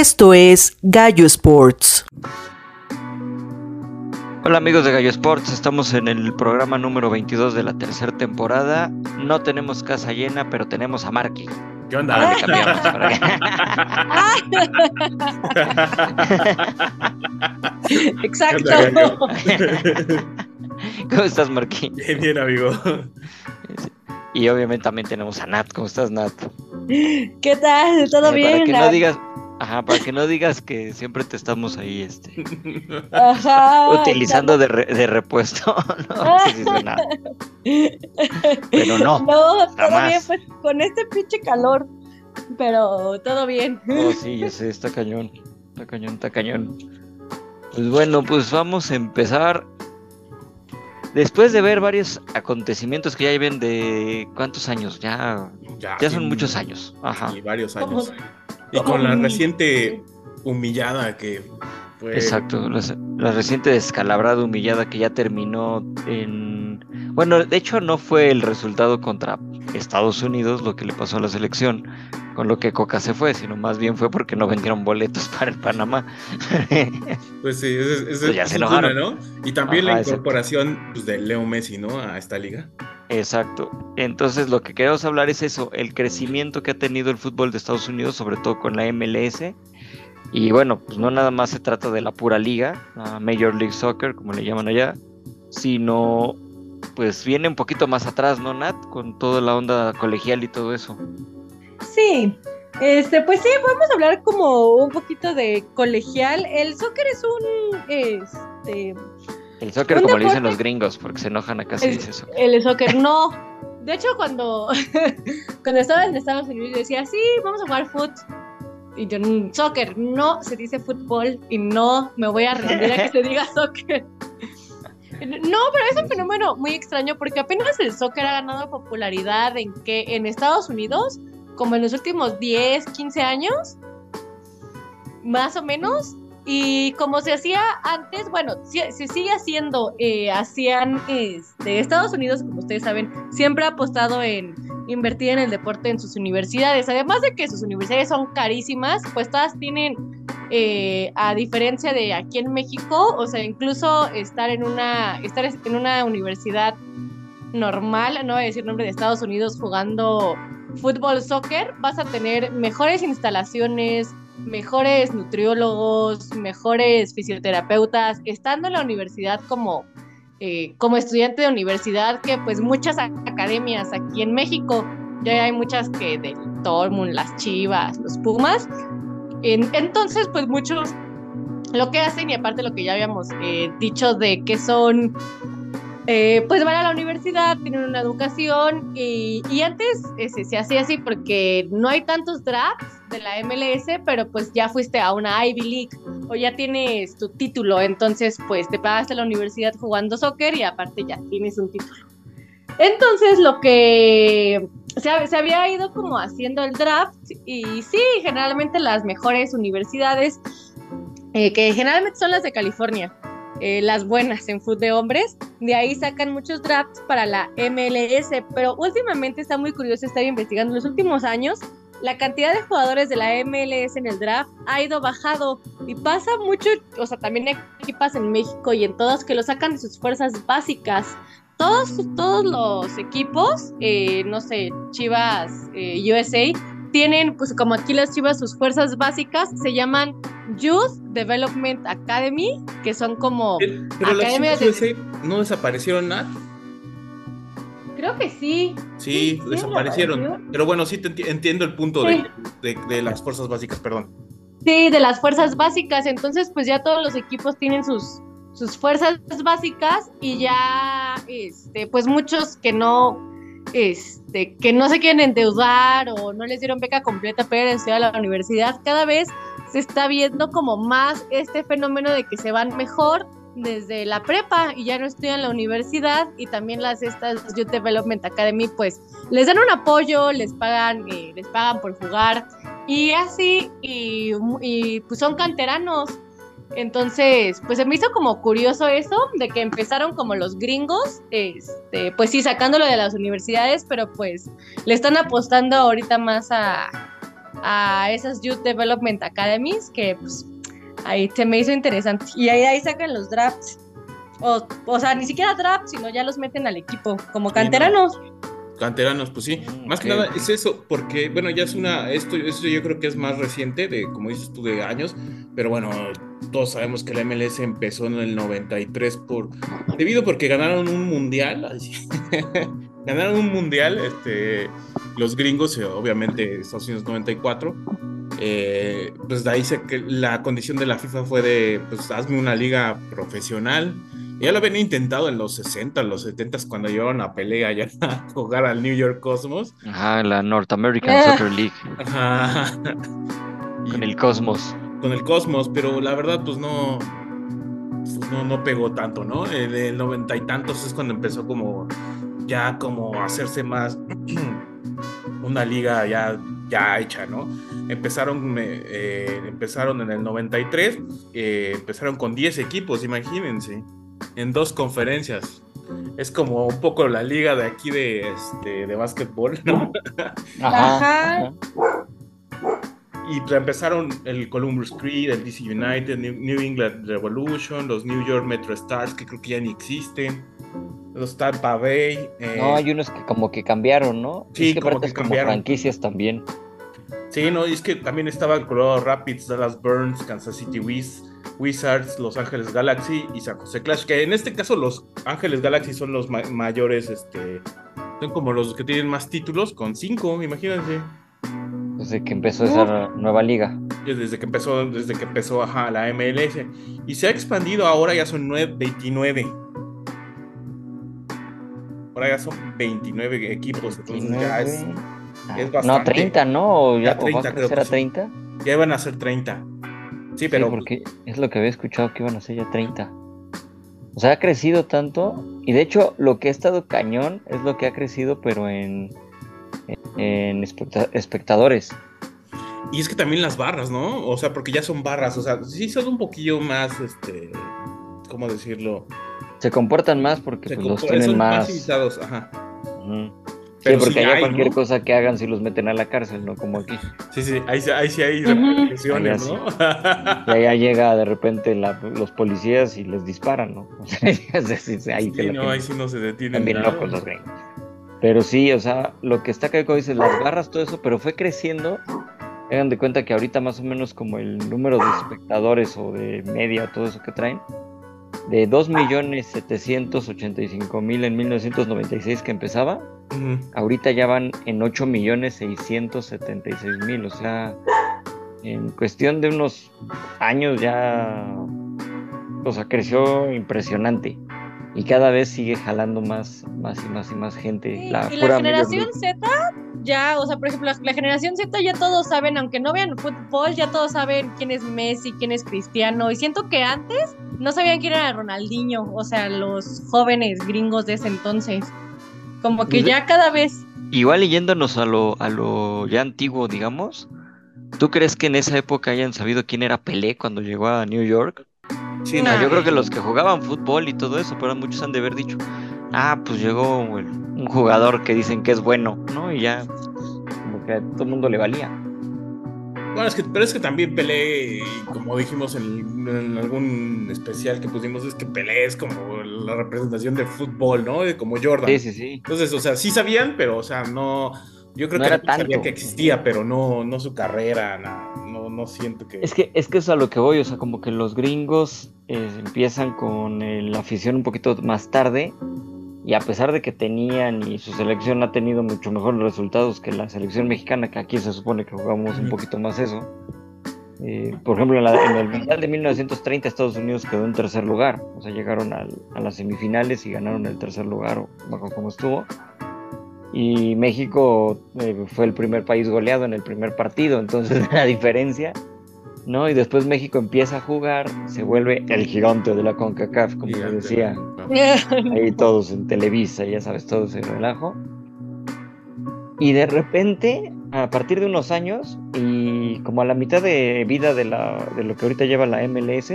Esto es Gallo Sports. Hola amigos de Gallo Sports, estamos en el programa número 22 de la tercera temporada. No tenemos casa llena, pero tenemos a Marky. ¿Qué onda? Exacto. ¿Cómo estás, Marky? Bien, bien, amigo. Y obviamente también tenemos a Nat. ¿Cómo estás, Nat? ¿Qué tal? ¿Todo Eh, bien? Para que Nat? no digas, ajá, para que no digas que siempre te estamos ahí, este, Ajá, utilizando de, re- de repuesto. no, sí, sí, suena. Pero no. No, todo bien, pues con este pinche calor. Pero todo bien. Oh, sí, yo sé, está cañón. Está cañón, está cañón. Pues bueno, pues vamos a empezar. Después de ver varios acontecimientos que ya lleven de cuántos años, ya, ya son muchos años. Ajá. Y varios años. Y con la reciente humillada que fue. Exacto, la, la reciente descalabrada humillada que ya terminó en... Bueno, de hecho no fue el resultado contra Estados Unidos lo que le pasó a la selección, con lo que Coca se fue, sino más bien fue porque no vendieron boletos para el Panamá. Pues sí, ese- ese- Pues ya se es enojaron. una, ¿no? Y también Ajá, la incorporación pues, de Leo Messi, ¿no? A esta liga. Exacto. Entonces lo que queremos hablar es eso, el crecimiento que ha tenido el fútbol de Estados Unidos, sobre todo con la MLS. Y bueno, pues no nada más se trata de la pura liga, la Major League Soccer, como le llaman allá, sino pues viene un poquito más atrás, ¿no, Nat? Con toda la onda colegial y todo eso. Sí. Este, pues sí, podemos hablar como un poquito de colegial. El soccer es un este El soccer, como le dicen los gringos, porque se enojan acá si dice soccer. El soccer no. De hecho, cuando, cuando estaba en Estados Unidos, yo decía, sí, vamos a jugar foot. Y yo, "Mm, soccer, no, se dice fútbol y no me voy a rendir a que se diga soccer. No, pero es un fenómeno muy extraño porque apenas el soccer ha ganado popularidad en que en Estados Unidos, como en los últimos 10, 15 años, más o menos, y como se hacía antes, bueno, se, sigue haciendo, eh, hacían este, Estados Unidos, como ustedes saben, siempre ha apostado en invertir en el deporte en sus universidades. Además de que sus universidades son carísimas, pues todas tienen, eh, a diferencia de aquí en México, o sea, incluso estar en una, estar en una universidad normal, no voy a decir nombre de Estados Unidos, jugando fútbol, soccer, vas a tener mejores instalaciones, mejores nutriólogos, mejores fisioterapeutas, estando en la universidad como, eh, como estudiante de universidad, que pues muchas academias aquí en México, ya hay muchas que del Tormund, las Chivas, los Pumas, En- entonces pues muchos lo que hacen y aparte lo que ya habíamos eh, dicho de que son eh, pues van a la universidad, tienen una educación y, antes eh, se, hacía así porque no hay tantos drafts de la MLS, pero pues ya fuiste a una Ivy League o ya tienes tu título, entonces pues te pagaste la universidad jugando soccer y aparte ya tienes un título. Entonces lo que se, ha- se había ido como haciendo el draft y sí, generalmente las mejores universidades, eh, que generalmente son las de California, eh, las buenas en fútbol de hombres, de ahí sacan muchos drafts para la MLS, pero últimamente está muy curioso estar investigando los últimos años. La cantidad de jugadores de la MLS en el draft ha ido bajado y pasa mucho, o sea, también hay equipas en México y en todas que lo sacan de sus fuerzas básicas. Todos, todos los equipos, eh, no sé, Chivas eh, USA, tienen, pues como aquí las Chivas, sus fuerzas básicas se llaman Youth Development Academy, que son como, Eh, Pero las de- USA no desaparecieron nada. creo que sí, Sí, Sí, desaparecieron. Pero bueno, sí te enti- entiendo el punto Sí. de, de- de las fuerzas básicas, perdón. Sí, de las fuerzas básicas. Entonces, pues ya todos los equipos tienen sus, sus fuerzas básicas y ya, este, pues muchos que no, este, que no se quieren endeudar o no les dieron beca completa para estudiar a la universidad, cada vez se está viendo como más este fenómeno de que se van mejor desde la prepa y ya no estudian la universidad y también las estas Youth Development Academy pues les dan un apoyo, les pagan, eh, les pagan por jugar y así, y, y, pues son canteranos. Entonces, pues se me hizo como curioso eso, de que empezaron como los gringos, este, pues sí, sacándolo de las universidades, pero pues le están apostando ahorita más a, a esas Youth Development Academies que pues ahí se me hizo interesante. Y ahí, ahí sacan los drafts. O, o sea, ni siquiera drafts, sino ya los meten al equipo, como canteranos. Canteranos, pues sí. Mm, Más que ok, nada es eso, porque, bueno, ya es una, esto, esto yo creo que es más reciente, de, como dices tú, de años, pero bueno, todos sabemos que la MLS empezó en el 93 por, debido porque ganaron un mundial, ganaron un mundial, este, los gringos, eh, obviamente Estados Unidos 94, eh, pues de ahí se, que la condición de la FIFA fue de, pues hazme una liga profesional. Ya lo habían intentado en los 60, los 70 cuando llevaron a pelea allá a jugar al New York Cosmos. Ajá, la North American Ah. Soccer League Ajá. Y con el Cosmos. con el Cosmos, pero la verdad, pues no, pues no, no pegó tanto, ¿no? En el noventa y tantos es cuando empezó como ya como a hacerse más una liga ya, ya hecha, ¿no? Empezaron, eh, eh, empezaron en el 93, eh, empezaron con 10 equipos, imagínense, en dos conferencias. Es como un poco la liga de aquí de, este, de básquetbol, ¿no? Ajá. Y empezaron el Columbus Creed, el DC United, New, New England Revolution, los New York Metro Stars, que creo que ya ni existen, los Tampa Bay. eh, No, hay unos que como que cambiaron, ¿no? Sí, es que como que es como cambiaron. franquicias también. Sí, no, y es que también estaban Colorado Rapids, Dallas Burns, Kansas City Wiz, Wizards, Los Ángeles Galaxy y San Jose Clash, que en este caso los Ángeles Galaxy son los ma- mayores, este, son como los que tienen más títulos, con cinco, imagínense. Desde que empezó esa nueva liga. desde que empezó, desde que empezó ajá, la MLS. Y se ha expandido ahora, ya son nueve- 29. Ahora ya son 29 equipos, entonces ya, es, 29. es no, bastante. 30, ¿no? O Ya ya, o va 30 a creo que a sí. 30. ya iban a ser 30. Sí, Sí, pero porque es lo que había escuchado que iban a ser ya 30. O sea, ha crecido tanto. Y de hecho, lo que ha estado cañón es lo que ha crecido, pero en, en especta- espectadores. y es que también las barras, ¿no? O sea, porque ya son barras, o sea, sí son un poquillo más, este, ¿cómo decirlo? Se comportan más porque pues, los tienen son más. invitados, ajá. Sí, Pero porque sí allá hay, cualquier ¿no? cosa que hagan, si los meten a la cárcel, ¿no? Como aquí. Sí, sí, ahí, sí- ahí sí hay repercusiones, Allá ¿no? Y allá llega de repente la- los policías y les disparan, ¿no? O sea, ahí Sí, no, tienen. ahí sí no se detienen. También nada. locos los gringos. Pero sí, o sea, lo que está acá, como dices, las barras, todo eso, pero fue creciendo. Hagan de cuenta que ahorita más o menos como el número de espectadores o de media, todo eso que traen, de 2.785.000 en 1996 que empezaba, ahorita ya van en 8.676.000, o sea, en cuestión de unos años ya, o sea, creció impresionante y cada vez sigue jalando más, más y más y más gente. Sí, la y pura la generación. Z, ya, o sea, por ejemplo, la, la generación Z ya todos saben, aunque no vean fútbol, ya todos saben quién es Messi, quién es Cristiano. Y siento que antes no sabían quién era Ronaldinho, o sea, los jóvenes gringos de ese entonces. Como que ya cada vez. Igual yéndonos a lo, a lo ya antiguo, digamos, ¿tú crees que en esa época hayan sabido quién era Pelé cuando llegó a New York? Sí, no, Yo creo que los que jugaban fútbol y todo eso, pero muchos han de haber dicho, ah, pues llegó el- un jugador que dicen que es bueno, ¿no? Y ya, como que a todo el mundo le valía. Bueno, es que, pero es que también Pelé, y como dijimos en, en algún especial que pusimos, es que Pelé es como la representación del fútbol, ¿no? De como Jordan. Sí, sí, sí. Entonces, o sea, sí sabían, pero, o sea, no. Yo creo No que era sabía que existía, pero no, no su carrera, na- no, siento que. Es que, es que es a lo que voy, o sea, como que los gringos eh, empiezan con eh, la afición un poquito más tarde, y a pesar de que tenían y su selección ha tenido mucho mejores resultados que la selección mexicana, que aquí se supone que jugamos un poquito más eso. eh, por ejemplo, en, la- en el Mundial de 1930 Estados Unidos quedó en tercer lugar, o sea, llegaron al- a las semifinales y ganaron el tercer lugar, o acuerdo cómo estuvo. Y México eh, fue el primer país goleado en el primer partido, entonces la diferencia, ¿no? Y después México empieza a jugar, se vuelve el gigante de la CONCACAF, como se Gigante, decía, ahí todos en Televisa, ya sabes, todo ese relajo. Y de repente, a partir de unos años, y como a la mitad de vida de, la, de lo que ahorita lleva la MLS,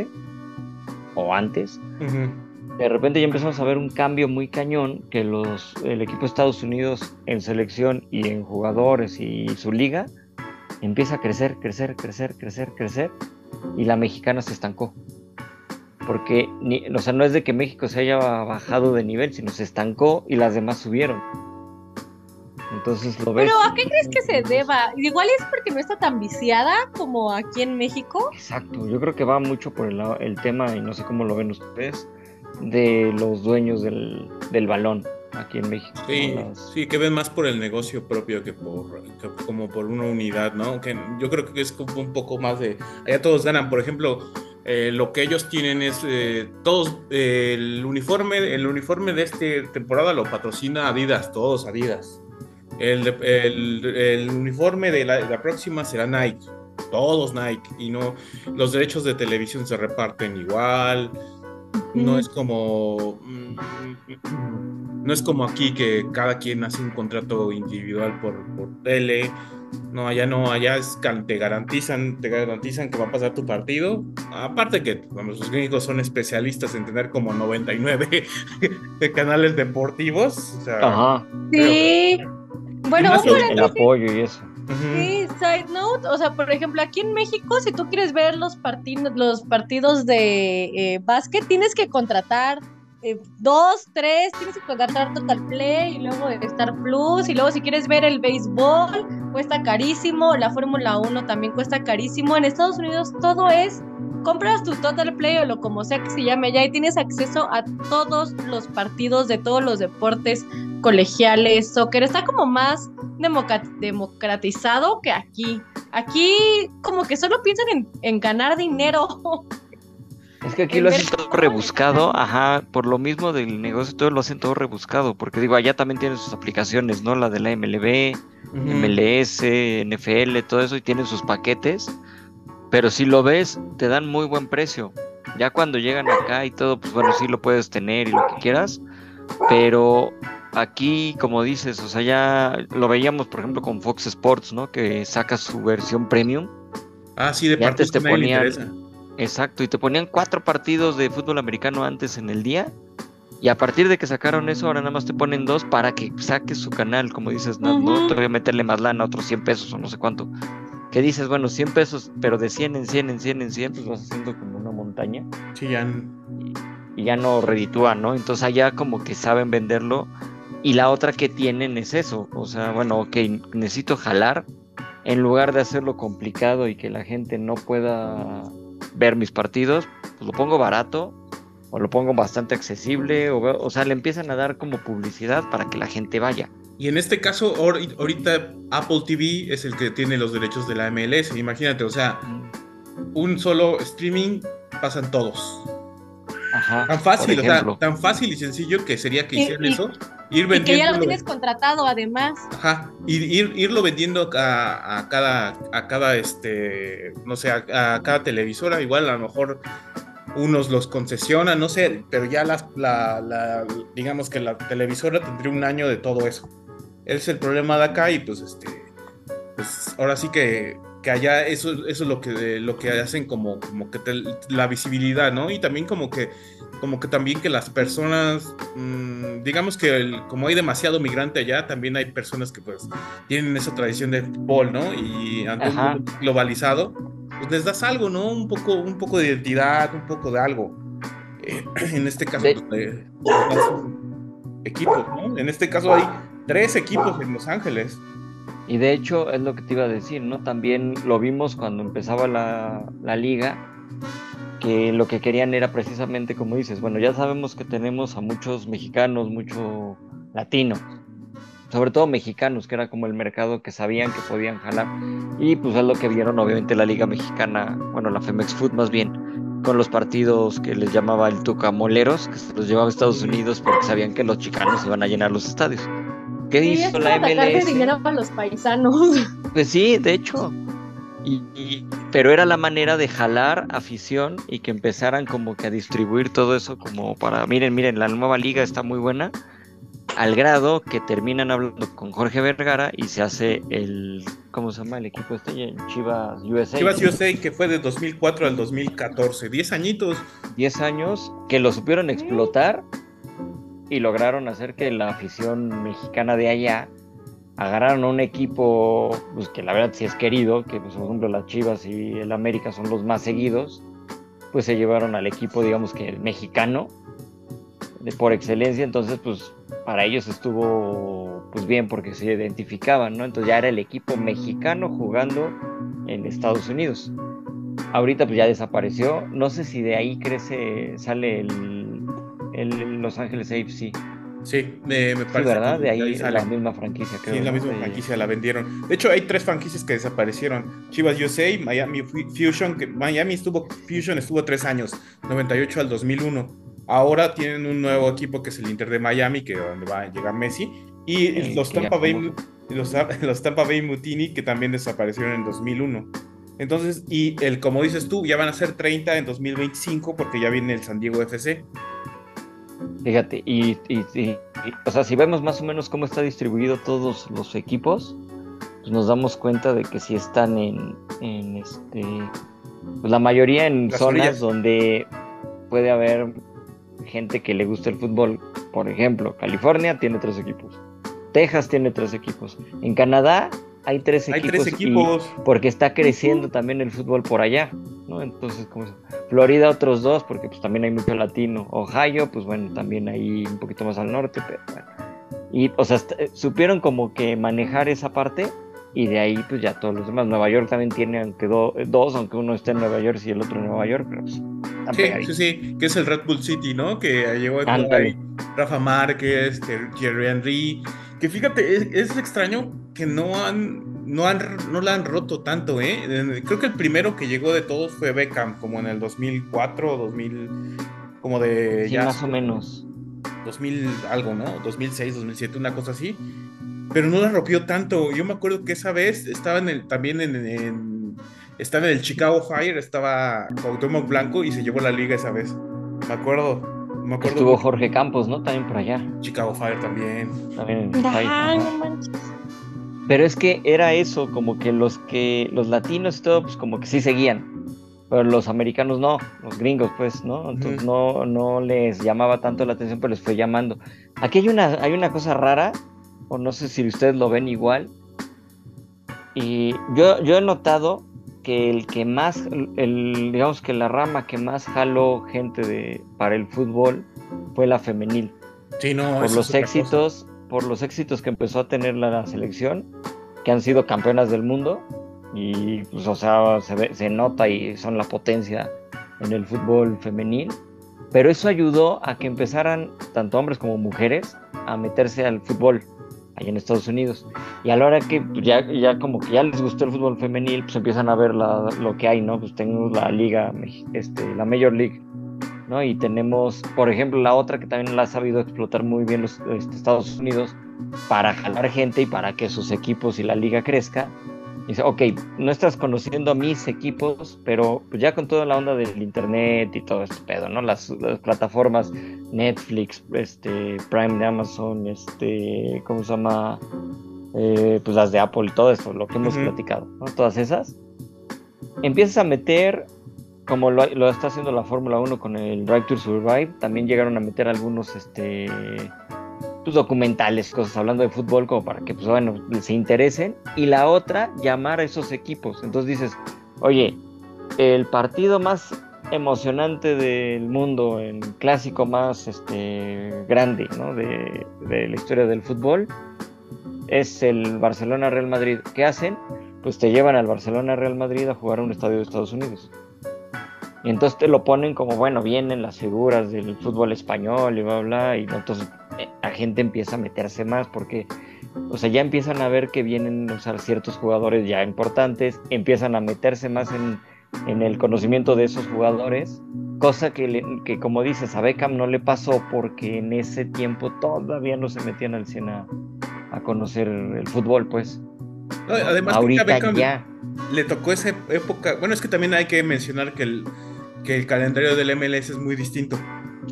o antes, Ujú. De repente ya empezamos a ver un cambio muy cañón que los el equipo de Estados Unidos en selección y en jugadores y su liga empieza a crecer, crecer, crecer, crecer, crecer, y la mexicana se estancó. Porque, ni, o sea, no es de que México se haya bajado de nivel, sino se estancó y las demás subieron. Entonces lo ves. Pero ¿a qué crees que se deba? Igual es porque no está tan viciada como aquí en México. Exacto, yo creo que va mucho por el, el tema, y no sé cómo lo ven ustedes, de los dueños del, del balón aquí en México. Sí, ¿no? Las- sí, que ven más por el negocio propio que por que como por una unidad, ¿no? Que yo creo que es como un poco más de allá todos ganan. Por ejemplo, eh, lo que ellos tienen es eh, todos eh, el uniforme, el uniforme de esta temporada lo patrocina Adidas, todos Adidas. El- el uniforme de la, de la próxima será Nike, todos Nike y no los derechos de televisión se reparten igual. No es como. mm, No es como aquí que cada quien hace un contrato individual por, por tele. No, allá no, allá es, te garantizan, te garantizan que va a pasar tu partido. Aparte que bueno, los gringos son especialistas en tener como 99 de canales deportivos. O sea, Ajá, Sí. Bueno, un el apoyo y eso. Sí, side note, o sea, por ejemplo, aquí en México, si tú quieres ver los partidos, los partidos de eh, básquet, tienes que contratar eh, dos, tres, tienes que contratar Total Play y luego Star Plus, y luego si quieres ver el béisbol, cuesta carísimo, la Fórmula 1 también cuesta carísimo. En Estados Unidos todo es, compras tu Total Play o lo como sea que se llame ya y tienes acceso a todos los partidos de todos los deportes colegiales, soccer, está como más democratizado que aquí. Aquí como que solo piensan en, en ganar dinero. Es que aquí lo hacen todo rebuscado, ajá, por lo mismo del negocio, todo lo hacen todo rebuscado, porque digo, allá también tienen sus aplicaciones, ¿no? La de la MLB. MLS, NFL, todo eso, y tienen sus paquetes, pero si lo ves, te dan muy buen precio. Ya cuando llegan acá y todo, pues bueno, sí lo puedes tener y lo que quieras, pero aquí, como dices, o sea, ya lo veíamos, por ejemplo, con Fox Sports, ¿no? Que saca su versión premium. Ah, sí, de que te a ponían- interesa. Exacto, y te ponían cuatro partidos de fútbol americano antes en el día. Y a partir de que sacaron eso, ahora nada más te ponen dos para que saques su canal, como dices, Nat, ¿no? Ujú. Todavía meterle más lana, otros 100 pesos o no sé cuánto. Que dices, bueno, 100 pesos, pero de 100 en 100 en 100 en 100, pues vas haciendo como una montaña Sí, ya. y ya no reditúa, ¿no? Entonces allá como que saben venderlo. Y la otra que tienen es eso, o sea, bueno, ok, necesito jalar, en lugar de hacerlo complicado y que la gente no pueda ver mis partidos, pues lo pongo barato o lo pongo bastante accesible, o, o sea, le empiezan a dar como publicidad para que la gente vaya. Y en este caso, ahor- ahorita Apple TV es el que tiene los derechos de la MLS. Imagínate, o sea, un solo streaming pasan todos. Ajá. Tan fácil, o sea, tan fácil y sencillo que sería que hicieran y- eso. Ir Y que ya vendiendo. lo tienes contratado además. Ajá, ir, ir- irlo vendiendo a, a cada, a cada, este, no sé, a, a cada televisora, igual a lo mejor unos los concesionan, no sé, pero ya las, la, la- digamos que la televisora tendría un año de todo eso. Es el problema de acá y pues, este, pues ahora sí que, que allá eso, eso es lo que, lo que hacen como, como que te- la visibilidad, ¿no? Y también como que como que también que las personas, mm, digamos que el- como hay demasiado migrante allá, también hay personas que pues tienen esa tradición de fútbol, ¿no? Y ante un Ajá. mundo globalizado, pues les das algo, ¿no? Un poco, un poco de identidad, un poco de algo. Eh, en este caso, De- pues, equipos, ¿no? En este caso hay tres equipos en Los Ángeles. Y de hecho es lo que te iba a decir, ¿no? También lo vimos cuando empezaba la, la liga, que lo que querían era precisamente como dices, bueno, ya sabemos que tenemos a muchos mexicanos, mucho latino, sobre todo mexicanos, que era como el mercado que sabían que podían jalar. Y pues es lo que vieron obviamente la liga mexicana, bueno, la Femex Food más bien, con los partidos que les llamaba el Tuca Moleros, que se los llevaba a Estados Unidos porque sabían que los chicanos iban a llenar los estadios. ¿Qué Sí, es hizo la para MLS? dinero a los paisanos. Pues sí, de hecho. Y, y- pero era la manera de jalar afición y que empezaran como que a distribuir todo eso como para, miren, miren, la nueva liga está muy buena, al grado que terminan hablando con Jorge Vergara y se hace el, ¿cómo se llama el equipo este? Chivas USA. Chivas USA, que fue de 2004 al 2014, 10 añitos. 10 años que lo supieron explotar y lograron hacer que la afición mexicana de allá agarraron un equipo pues, que la verdad sí es querido, que pues, por ejemplo las Chivas y el América son los más seguidos, pues se llevaron al equipo, digamos que el mexicano, de, por excelencia, entonces pues para ellos estuvo pues bien porque se identificaban, ¿no? Entonces ya era el equipo mexicano jugando en Estados Unidos. Ahorita pues ya desapareció, no sé si de ahí crece, sale el, el Los Ángeles AFC. Sí, me, me Sí, parece. ¿verdad? que De ahí sale. la misma franquicia, creo. Sí, la misma franquicia la vendieron. De hecho, hay tres franquicias que desaparecieron. Chivas USA, Miami Fu- Fusion, que Miami estuvo, Fusion estuvo tres años, 98 al 2001. Ahora tienen un nuevo equipo que es el Inter de Miami, que donde va a llegar Messi. Y los Tampa Bay, los Tampa Bay Mutini, que también desaparecieron en 2001. Entonces, y el, como dices tú, ya van a ser 30 en 2025 porque ya viene el San Diego FC. Fíjate, y, y- y- y- o sea, si vemos más o menos cómo está distribuido todos los equipos, pues nos damos cuenta de que si están en, en este, pues la mayoría en Las zonas orillas. donde puede haber gente que le gusta el fútbol. Por ejemplo, California tiene tres equipos, Texas tiene tres equipos, en Canadá hay tres Hay equipos. tres equipos. porque está creciendo también el fútbol por allá, ¿no? Entonces, como Florida otros dos, porque pues también hay mucho latino. Ohio, pues bueno, también hay un poquito más al norte, pero bueno. Y, o sea, eh, supieron como que manejar esa parte y de ahí pues ya todos los demás. Nueva York también tiene aunque do- eh, dos, aunque uno esté en Nueva York y el otro en Nueva York, pero pues Sí, sí, sí, que es el Red Bull City, ¿no? Que llegó a ahí Rafa Márquez, Thierry Henry. Que fíjate, es, es extraño que no han, no han, no la han roto tanto, ¿eh? Creo que el primero que llegó de todos fue Beckham, como en el 2004 o 2000, como de Sí, ya más o menos. 2000 algo, ¿no? 2006, 2007, una cosa así. Pero no la rompió tanto. Yo me acuerdo que esa vez estaba en el, también en, en- estaba en el Chicago Fire, estaba Cuauhtémoc Blanco y se llevó la liga esa vez. Me acuerdo. Me acuerdo. Estuvo Jorge Campos, ¿no? También por allá. Chicago Fire también. También en no manches. Pero es que era eso, como que los que los latinos y todo, pues como que sí seguían. Pero los americanos no, los gringos, pues, ¿no? Entonces no, no les llamaba tanto la atención, pero les fue llamando. Aquí hay una, hay una cosa rara, o no sé si ustedes lo ven igual. Y yo, yo he notado que el que más, el, digamos que la rama que más jaló gente de, para el fútbol fue la femenil Sí, no. por los éxitos, por los éxitos que empezó a tener la, selección, que han sido campeonas del mundo y pues o sea, se, ve- se nota y son la potencia en el fútbol femenil, pero eso ayudó a que empezaran tanto hombres como mujeres a meterse al fútbol allá en Estados Unidos. Y a la hora que pues, ya, ya como que ya les gustó el fútbol femenil, pues empiezan a ver la- lo que hay, ¿no? Pues tenemos la liga, este, la Major League, ¿no? Y tenemos, por ejemplo, la otra que también la ha sabido explotar muy bien los este, Estados Unidos para jalar gente y para que sus equipos y la liga crezca. Dice, ok, no estás conociendo a mis equipos, pero pues ya con toda la onda del internet y todo este pedo, ¿no? Las, las plataformas Netflix, este, Prime de Amazon, este, ¿cómo se llama? Eh, pues las de Apple y todo esto, lo que hemos Ujú. platicado, ¿no? Todas esas. Empiezas a meter, como lo, está haciendo la Fórmula 1 con el Drive to Survive, también llegaron a meter algunos, este, pues, documentales, cosas hablando de fútbol, como para que, pues bueno, se interesen. Y la otra, llamar a esos equipos. Entonces dices, oye, el partido más emocionante del mundo, el clásico más este, grande de, de la historia del fútbol, es el Barcelona-Real Madrid. ¿Qué hacen? Pues te llevan al Barcelona-Real Madrid a jugar a un estadio de Estados Unidos. Y entonces te lo ponen como, bueno, vienen las figuras del fútbol español y bla, bla, y entonces eh, la gente empieza a meterse más porque, o sea, ya empiezan a ver que vienen o sea, ciertos jugadores ya importantes, empiezan a meterse más en, en el conocimiento de esos jugadores, cosa que, le- que, como dices, a Beckham no le pasó porque en ese tiempo todavía no se metían al 100 a, a conocer el fútbol, pues. No, además, Ahorita Beckham ya. le tocó esa época. Bueno, es que también hay que mencionar que el, que el calendario del MLS es muy distinto.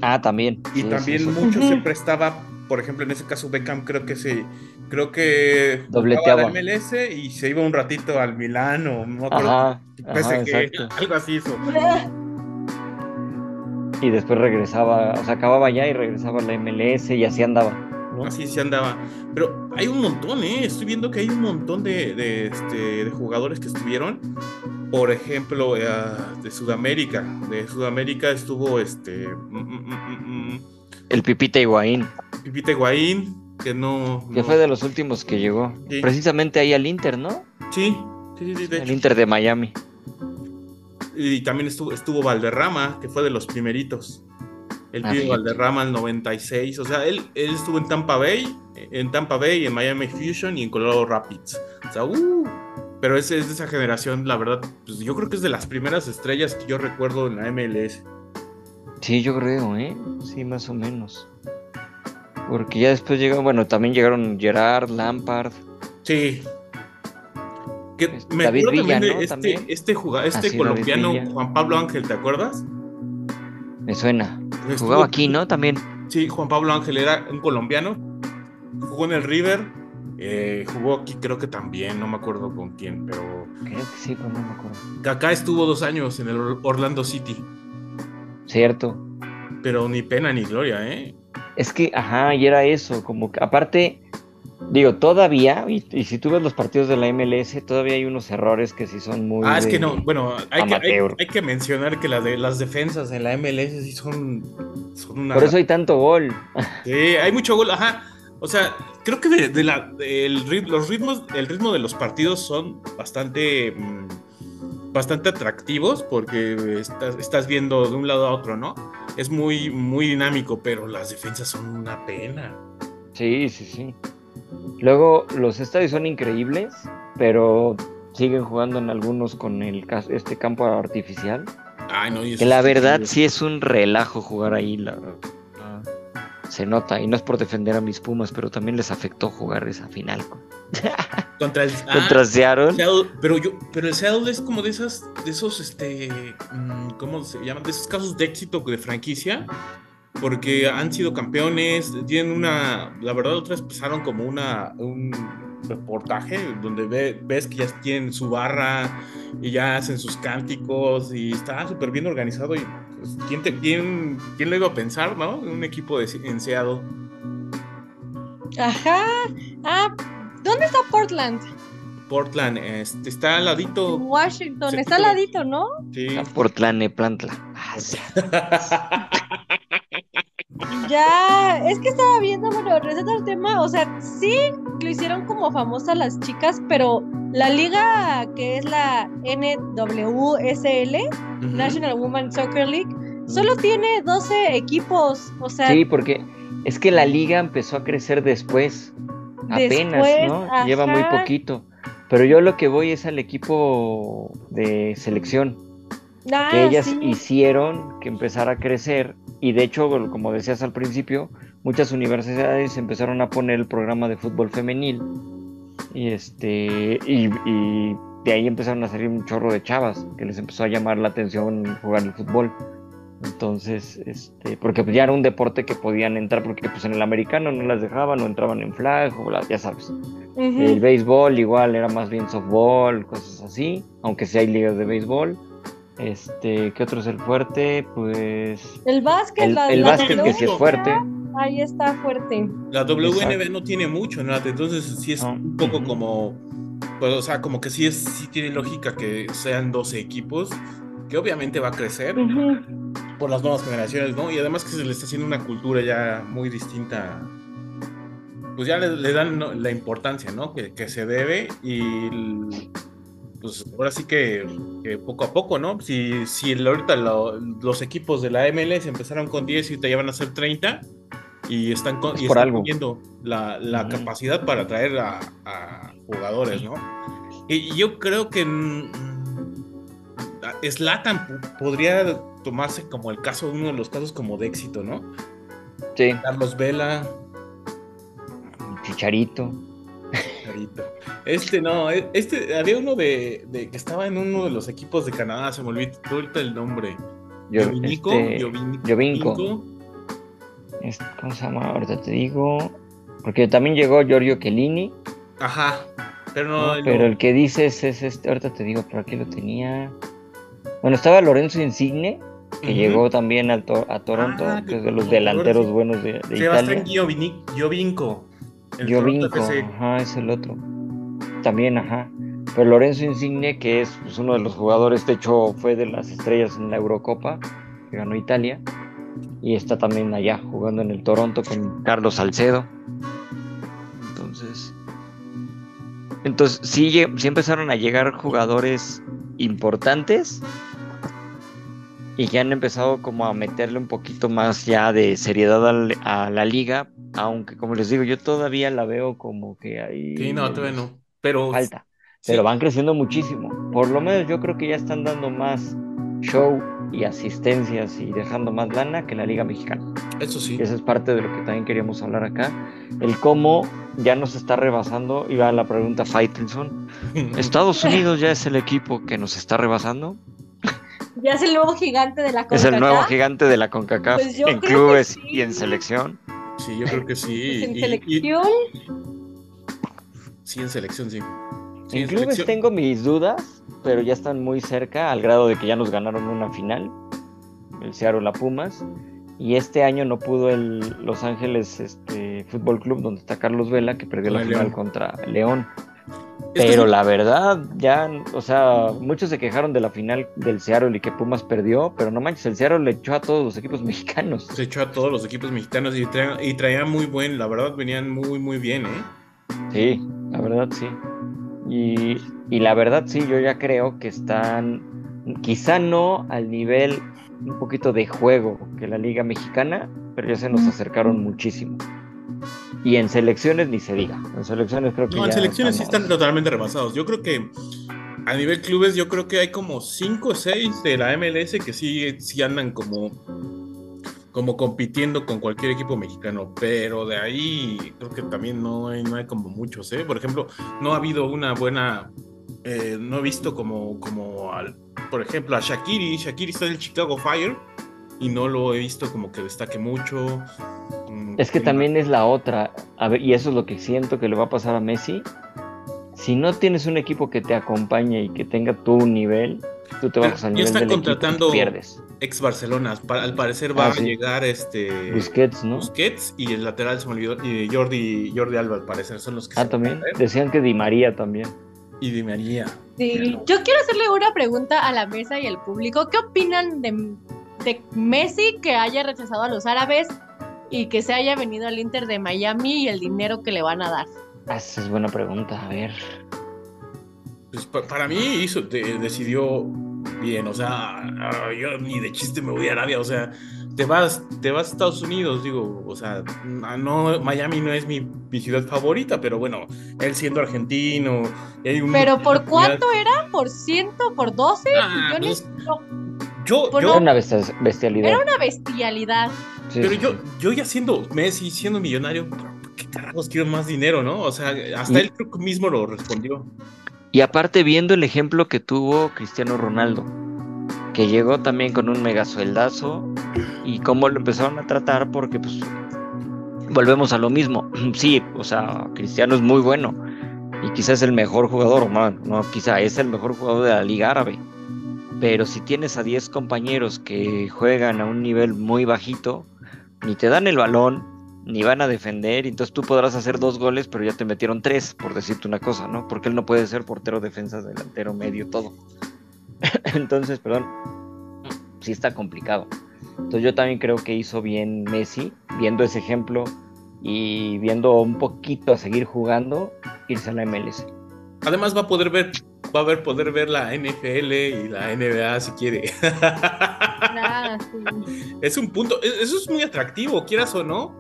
Ah, también. Y Sí, también sí. mucho se prestaba, por ejemplo, en ese caso Beckham creo que se creo que Dobleteaba. la MLS y se iba un ratito al Milán o no me acuerdo, Ajá, ajá, PSG, exacto. algo así hizo. Y después regresaba, o sea, acababa ya y regresaba a la MLS y así andaba. ¿no? Así se andaba. Pero hay un montón, ¿eh? Estoy viendo que hay un montón de, de, este, de jugadores que estuvieron. Por ejemplo, eh, de Sudamérica. De Sudamérica estuvo este. mm, mm, mm, El Pipita Higuaín, Pipita Higuaín, que no. que no- fue de los últimos que llegó. Sí. Precisamente ahí al Inter, ¿no? Sí, sí, sí, sí, El. Inter de Miami. Y también estuvo, estuvo Valderrama, que fue de los primeritos. El Ah, pibe. Valderrama el 96. O sea, él, él estuvo en Tampa Bay, en Tampa Bay, en Miami Fusion y en Colorado Rapids. O sea, uh, pero ese es de esa generación, la verdad, pues yo creo que es de las primeras estrellas que yo recuerdo en la MLS. Sí, yo creo, ¿eh? Sí, más o menos. Porque ya después llegaron, bueno, también llegaron Gerard, Lampard. Sí. Que Este, me David acuerdo también Villa, de ¿no? este, También. este, este Ah, sí, David colombiano. Juan Pablo Ángel, ¿te acuerdas? Me suena. Estuvo- Jugaba aquí, ¿no? También. Sí, Juan Pablo Ángel era un colombiano. Jugó en el River. Eh, jugó aquí, creo que también, no me acuerdo con quién, pero Creo que sí, pero no me acuerdo. acá estuvo dos años en el Or- Orlando City. Cierto. Pero ni pena ni gloria, ¿eh? Es que, ajá, y era eso, como que aparte, digo, todavía, y, y si tú ves los partidos de la MLS, todavía hay unos errores que sí son muy... Ah, es que no, bueno, hay que, hay, amateur. hay que mencionar que de, las defensas en la MLS sí son, son una... Por eso hay tanto gol. Sí, hay mucho gol, ajá. O sea, creo que de, de la, del rit- los ritmos, el ritmo de los partidos son bastante, mm, bastante atractivos porque estás, estás viendo de un lado a otro, ¿no? Es muy, muy dinámico, pero las defensas son una pena. Sí, sí, sí. Luego, los estadios son increíbles, pero siguen jugando en algunos con el este campo artificial. Ay, no, y Que la verdad sí es un relajo jugar ahí. la- se nota, y no es por defender a mis Pumas, pero también les afectó jugar esa final con- Contra el, ah, contra Seattle. Seattle, pero yo, pero el Seattle es como de esas, de esos, este, mm, ¿cómo se llaman? De esos casos de éxito de franquicia, porque han sido campeones, tienen una, la verdad, otras empezaron como una, un reportaje donde ve- ves que ya tienen su barra y ya hacen sus cánticos y está súper bien organizado y pues, ¿quién, te, quién, quién lo iba a pensar, no? Un equipo de, en Seattle. Ajá. Ah, ¿dónde está Portland? Portland, este, está al ladito. Washington. Está al ladito, ¿no? Sí. Portlane, Plantla. Ah, sí. Ya, es que estaba viendo, bueno, regresando al tema, o sea, sí lo hicieron como famosas las chicas, pero la liga que es la NWSL. National Women's Soccer League, solo tiene 12 equipos, o sea, Sí, porque es que la liga empezó a crecer después. Apenas, Después, ¿no? Lleva muy poquito. Pero yo lo que voy es al equipo de selección. ah, que ellas sí. hicieron que empezara a crecer y de hecho, como decías al principio, muchas universidades empezaron a poner el programa de fútbol femenil y este y, y de ahí empezaron a salir un chorro de chavas que les empezó a llamar la atención jugar el fútbol. Entonces, este, porque pues ya era un deporte que podían entrar porque pues en el americano no las dejaban o entraban en flag o ya sabes. El béisbol igual era más bien softball, cosas así, aunque sí hay ligas de béisbol. Este, ¿qué otro es el fuerte? Pues El básquet, el, la, el la básquet que sí es fuerte. Ahí está fuerte. La WNB Exacto. no tiene mucho, ¿no? Entonces sí es No. un poco como, pues, o sea, como que sí es, sí tiene lógica que sean 12 equipos, que obviamente va a crecer por las nuevas generaciones, ¿no? Y además que se le está haciendo una cultura ya muy distinta, pues ya le, le dan la importancia, ¿no? Que, que se debe y el- pues ahora sí que, que poco a poco, ¿no? Si, si ahorita lo- los equipos de la MLS empezaron con 10 y ahorita ya van a ser 30 y están, con, Es y por están algo. teniendo la, capacidad para atraer a, a jugadores, ¿no? Y yo creo que mm, Slatan podría tomarse como el caso, uno de los casos como de éxito, ¿no? Sí, Carlos Vela, Chicharito. Carito. Este no, e- este había uno de, de- que estaba en uno de los equipos de Canadá, se me olvidó ahorita el nombre. Yo- Jovinico, este, Jovinko. Este, ¿Cómo se llama? Ahorita te digo. Porque también llegó Giorgio Chiellini. Ajá. Pero no, ¿no? no. Pero el que dices es este. Ahorita te digo, por aquí lo tenía. Bueno, estaba Lorenzo Insigne. que llegó también To- a Toronto, Ah, que es de los delanteros buenos de, de Sebastián Italia. Giovinco. FC. ajá, es el otro. También, ajá. Pero Lorenzo Insigne, que es pues, uno de los jugadores, de hecho fue de las estrellas en la Eurocopa, que ganó Italia, y está también allá jugando en el Toronto con Carlos Salcedo. Entonces, entonces sí, empezaron a llegar jugadores importantes y que han empezado como a meterle un poquito más ya de seriedad al- a la liga, aunque como les digo, yo todavía la veo como que ahí Sí, no, todavía no. Pero falta, sí, pero van creciendo muchísimo. Por lo menos yo creo que ya están dando más show y asistencias y dejando más lana que la liga mexicana. eso sí. Y esa es parte de lo que también queríamos hablar acá. El cómo ya nos está rebasando. Iba la pregunta Faitelson. ¿Estados Unidos ya es el equipo que nos está rebasando? Ya es el nuevo gigante de la Es el CONCACAF. nuevo gigante de la CONCACAF Pues en clubes sí. y en selección. Sí, yo creo que sí. En Y- y- selección. sí, en selección, sí. Sí, En clubes selección. tengo mis dudas, pero ya están muy cerca al grado de que ya nos ganaron una final, el Seattle la Pumas, y este año no pudo el Los Ángeles este, Fútbol Club, donde está Carlos Vela, que perdió la final León. contra León. Pero es- la verdad, ya, o sea, muchos se quejaron de la final del Seattle y que Pumas perdió, pero no manches, el Seattle le echó a todos los equipos mexicanos. Se echó a todos los equipos mexicanos y traían, y traían muy buen, la verdad venían muy, muy bien, ¿eh? Sí, la verdad sí. Y, y la verdad sí, yo ya creo que están, quizá no al nivel un poquito de juego que la Liga Mexicana, pero ya se nos acercaron muchísimo. Y en selecciones ni se diga. En selecciones creo que No, en selecciones sí están totalmente rebasados. Yo creo que a nivel clubes, yo creo que hay como 5 o 6 de la MLS que sí, sí andan como, como compitiendo con cualquier equipo mexicano. Pero de ahí creo que también no hay, no hay como muchos, ¿eh? Por ejemplo, no ha habido una buena. eh, no he visto como, como al, por ejemplo, a Shakiri. Shakiri está en el Chicago Fire y no lo he visto como que destaque mucho. Mm, Es que ¿quién también es la otra. A ver, y eso es lo que siento que le va a pasar a Messi. Si no tienes un equipo que te acompañe y que tenga tu nivel, tú te bajas al nivel está del equipo y contratando- pierdes. ex Barcelona. Al parecer va Ah, a sí. llegar este Busquets, ¿no? Busquets y el lateral se me olvidó. Y Jordi, Jordi Alba, al parecer, son los que Ah, se también. Decían que Di María también. Y Di María. Sí, yo quiero hacerle una pregunta a la mesa y al público. ¿Qué opinan de, de Messi que haya rechazado a los árabes y que se haya venido al Inter de Miami y el dinero que le van a dar? Ah, Esa es buena pregunta. A ver. Pues, pa- para mí hizo, de- decidió bien. O sea, ah, yo ni de chiste me voy a Arabia. O sea, te vas, te vas a Estados Unidos, digo. O sea, ah, no, Miami no es mi, mi ciudad favorita, pero bueno, él siendo argentino. hay un- ¿Pero por cuánto era? ¿Por ciento? ¿por 12 Ah, millones? No, Yo, yo, Era una bestia- bestialidad. era una bestialidad. Sí, Pero sí, yo, sí. yo ya siendo Messi, siendo millonario, ¿qué carajos quiero más dinero, no? O sea, hasta Y- él creo que mismo lo respondió. Y aparte, viendo el ejemplo que tuvo Cristiano Ronaldo, que llegó también con un mega sueldazo y cómo lo empezaron a tratar, porque pues volvemos a lo mismo. Sí, o sea, Cristiano es muy bueno y quizás es el mejor jugador, no, no, quizá es el mejor jugador de la Liga Árabe. Pero si tienes a 10 compañeros que juegan a un nivel muy bajito, ni te dan el balón, ni van a defender, y entonces tú podrás hacer dos goles, pero ya te metieron tres, por decirte una cosa, ¿no? Porque él no puede ser portero, defensa, delantero, medio, todo. entonces, perdón, sí está complicado. Entonces yo también creo que hizo bien Messi, viendo ese ejemplo y viendo un poquito a seguir jugando, irse a la MLS. Además va a poder ver, va a ver, poder ver la NFL y la NBA si quiere. Sí. es un punto, e- eso es muy atractivo, quieras o no.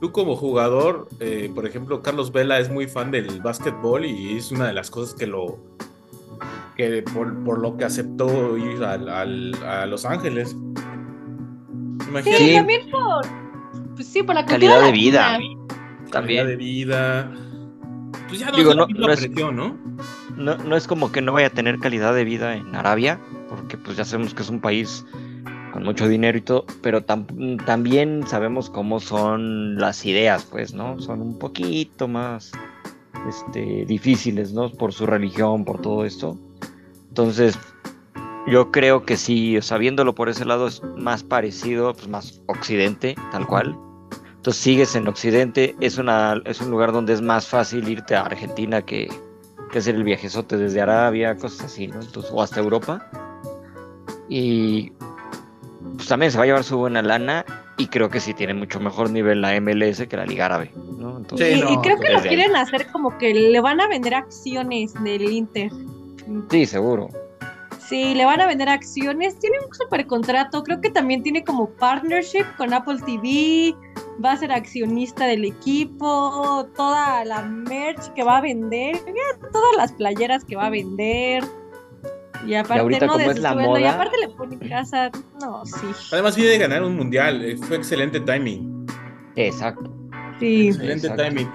Tú como jugador, eh, por ejemplo, Carlos Vela es muy fan del básquetbol y es una de las cosas que lo que por, por lo que aceptó ir al- al- a Los Ángeles. Imagínate Sí, también por, pues sí, por la Calidad de vida. calidad También. de vida. Pues ya no Digo, es la no- misma no es- presión, ¿no? No, no es como que no vaya a tener calidad de vida en Arabia, porque pues ya sabemos que es un país con mucho dinero y todo, pero tam- también sabemos cómo son las ideas, pues, ¿no? Son un poquito más este, difíciles, ¿no? Por su religión, por todo esto. Entonces, yo creo que sí, o sea, viéndolo por ese lado es más parecido, pues más occidente, tal cual. Entonces sigues en occidente, es, una, es un lugar donde es más fácil irte a Argentina que, que hacer el viajezote desde Arabia, cosas así, ¿no? Entonces, o hasta Europa. Y pues también se va a llevar su buena lana y creo que sí tiene mucho mejor nivel la MLS que la Liga Árabe, ¿no? Entonces, Y, Sí, no, y creo que lo ahí. quieren hacer como que le van a vender acciones del Inter. sí, seguro. Sí, le van a vender acciones. Tiene un super contrato. Creo que también tiene como partnership con Apple TV. Va a ser accionista del equipo. Toda la merch que va a vender. Todas las playeras que va a vender. Y aparte, ahorita no como de es la sueldo, Y moda- aparte le pone casa. No, sí. Además viene de ganar un mundial, eh, fue excelente timing. Exacto. Sí. Excelente Exacto. timing.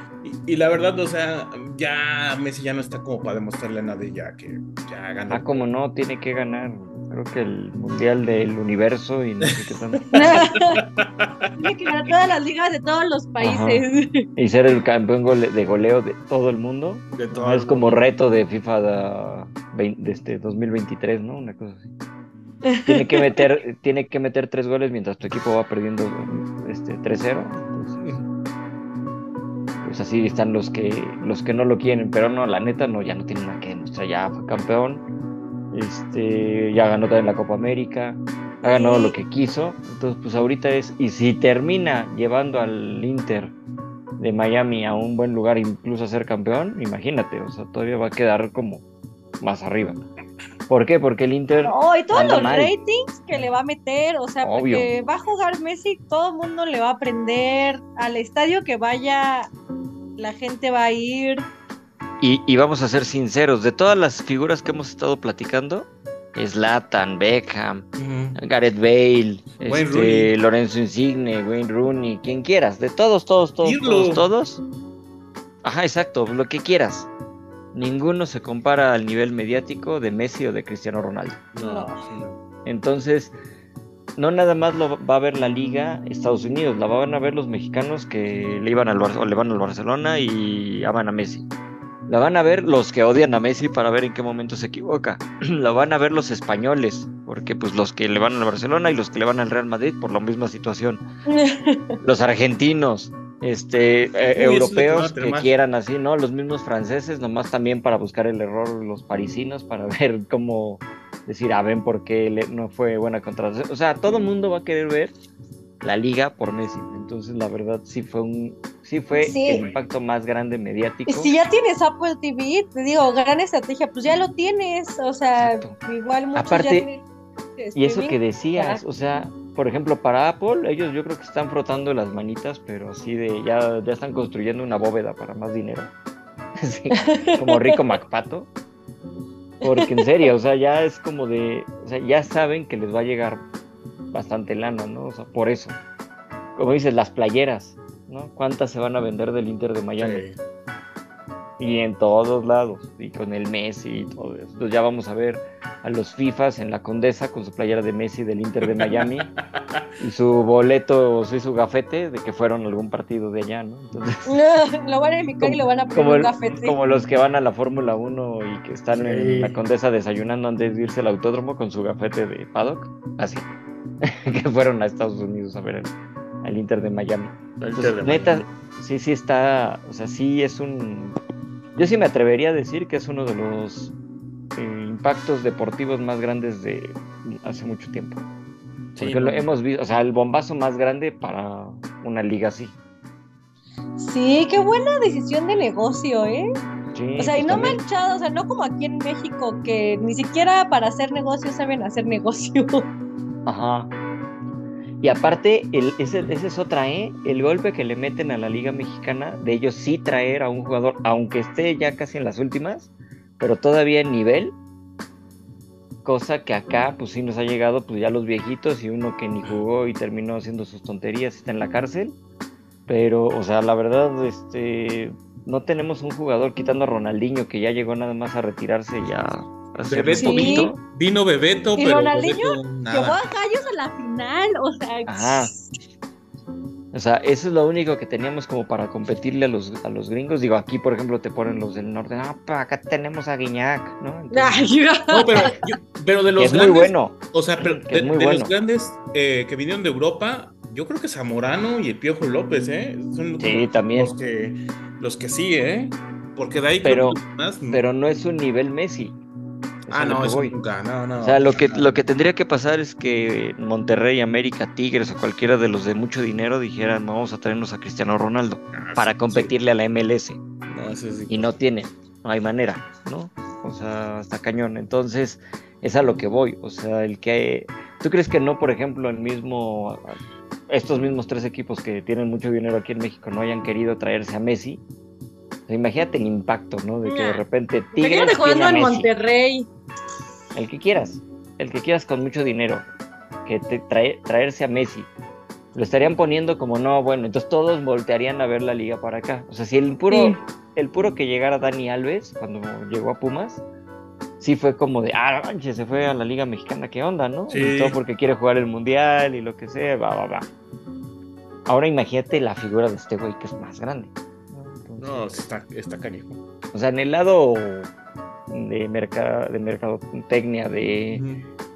Y, y la verdad, o sea, ya Messi ya no está como para demostrarle a nadie ya que ya ganó. Ah, como no, tiene que ganar. Creo que el mundial del universo y no sé qué tanto. Tiene que ganar todas las ligas de todos los países. Y ser el campeón gole- de goleo de todo el mundo. De todo es el como mundo. reto de FIFA de, 20 de este 2023, ¿no? Una cosa así. Tiene que meter, tiene que meter tres goles mientras tu equipo va perdiendo este 3-0. Entonces, pues así están los que los que no lo quieren, pero no, la neta no, ya no tiene nada que demostrar, ya fue campeón, este, ya ganó también la Copa América, ha ganado lo que quiso, entonces pues ahorita es, y si termina llevando al Inter de Miami a un buen lugar, incluso a ser campeón, imagínate, o sea, todavía va a quedar como más arriba. ¿Por qué? Porque el Inter No, y todos los mal. ratings que le va a meter, o sea, Obvio. porque va a jugar Messi, todo el mundo le va a aprender, al estadio que vaya, la gente va a ir. Y, y vamos a ser sinceros, de todas las figuras que hemos estado platicando, Zlatan, Beckham. Gareth Bale, este, Rooney. Lorenzo Insigne, Wayne Rooney, quien quieras, de todos, todos, todos, todos, todos. Ajá, exacto, lo que quieras. Ninguno se compara al nivel mediático de Messi o de Cristiano Ronaldo. No. Entonces, no nada más lo va a ver la liga Estados Unidos, la van a ver los mexicanos que le iban al Bar- o le van al Barcelona y aman a Messi. La van a ver los que odian a Messi para ver en qué momento se equivoca. la van a ver los españoles, porque pues los que le van al Barcelona y los que le van al Real Madrid por la misma situación. Los argentinos, este, eh, que a europeos que quieran así, ¿no? Los mismos franceses, nomás también para buscar el error los parisinos, para ver cómo decir, ah, ven por qué no fue buena contratación. O sea, todo el mundo va a querer ver la liga por Messi. Entonces, la verdad, sí fue un, sí fue Sí. el impacto más grande mediático. Si ya tienes Apple TV, te digo, gran estrategia, pues ya lo tienes, o sea, Exacto. igual muchos Aparte, ya Y eso que decías, o sea, por ejemplo, para Apple, ellos yo creo que están frotando las manitas, pero así de, ya, ya están construyendo una bóveda para más dinero. Sí, como Rico MacPato. Porque en serio, o sea, ya es como de, o sea, ya saben que les va a llegar bastante lana, ¿no? O sea, por eso. Como dices, las playeras, ¿no? ¿Cuántas se van a vender del Inter de Miami? Sí. Y en todos lados, y con el Messi y todo eso. Entonces ya vamos a ver a los FIFAs en la Condesa con su playera de Messi del Inter de Miami y su boleto, o sí, su gafete de que fueron a algún partido de allá, ¿no? Entonces, lo van a imitar y lo van a poner como, el- gafete. como los que van a la Fórmula 1 y que están Sí. en la Condesa desayunando antes de irse al autódromo con su gafete de paddock, así, que fueron a Estados Unidos a ver el- al Inter de Miami. Entonces, Inter de neta, Miami. sí, sí está, o sea, sí es un... Yo sí me atrevería a decir que es uno de los eh, impactos deportivos más grandes de hace mucho tiempo. Sí, Porque lo hemos visto, o sea, el bombazo más grande para una liga así. Sí, qué buena decisión de negocio, ¿eh? Sí, O sea, y pues no también- manchado, o sea, no como aquí en México, que ni siquiera para hacer negocio saben hacer negocio. Ajá. Y aparte, ese, es otra, ¿eh? El golpe que le meten a la Liga Mexicana de ellos sí traer a un jugador, aunque esté ya casi en las últimas, pero todavía en nivel. Cosa que acá, pues sí nos ha llegado, pues ya los viejitos y uno que ni jugó y terminó haciendo sus tonterías, está en la cárcel. Pero, o sea, la verdad, este, no tenemos un jugador quitando a Ronaldinho que ya llegó nada más a retirarse y a hacer Bebeto un poquito. vino, vino Bebeto, ¿Y pero Ronaldinho? Bebeto Llevó a Gallos a la final, o sea. Ajá. O sea, eso es lo único que teníamos como para competirle a los, a los gringos. Digo, aquí, por ejemplo, te ponen los del norte. Ah, pa, acá tenemos a Guiñac, ¿no? Entonces, No, pero, yo- pero de los es muy grandes, bueno. o sea, pero de, muy de bueno. los grandes eh, que vinieron de Europa, yo creo que Zamorano y el Piojo López, ¿eh? Son Sí, también. los que, los que sí, ¿eh? Porque de ahí Pero- creo que los demás, no. Pero no es un nivel Messi. Es Ah, no, eso voy. nunca, no, no. O sea, lo que, lo que tendría que pasar es que Monterrey, América, Tigres o cualquiera de los de mucho dinero dijeran, vamos a traernos a Cristiano Ronaldo Ah, para sí, competirle a la MLS. No, sí. Y no tiene, no hay manera, ¿no? O sea, hasta cañón. Entonces, es a lo que voy. O sea, el que... ¿Tú crees que no, por ejemplo, el mismo... Estos mismos tres equipos que tienen mucho dinero aquí en México no hayan querido traerse a Messi? O sea, imagínate el impacto, ¿no? De que de repente Tigres Imagínate jugando tiene a en. Monterrey. El que quieras, el que quieras con mucho dinero, que te trae, traerse a Messi. Lo estarían poniendo como no, bueno, entonces todos voltearían a ver la liga para acá. O sea, si el puro, Sí. el puro que llegara Dani Alves cuando llegó a Pumas, sí fue como de, ah, manches, se fue a la liga mexicana, ¿qué onda, no? Sí. Y todo porque quiere jugar el mundial y lo que sea, va, va, va. Ahora imagínate la figura de este güey que es más grande. ¿no? Entonces, No, sí está, está canijo. O sea, en el lado de, merca- de mercadotecnia, de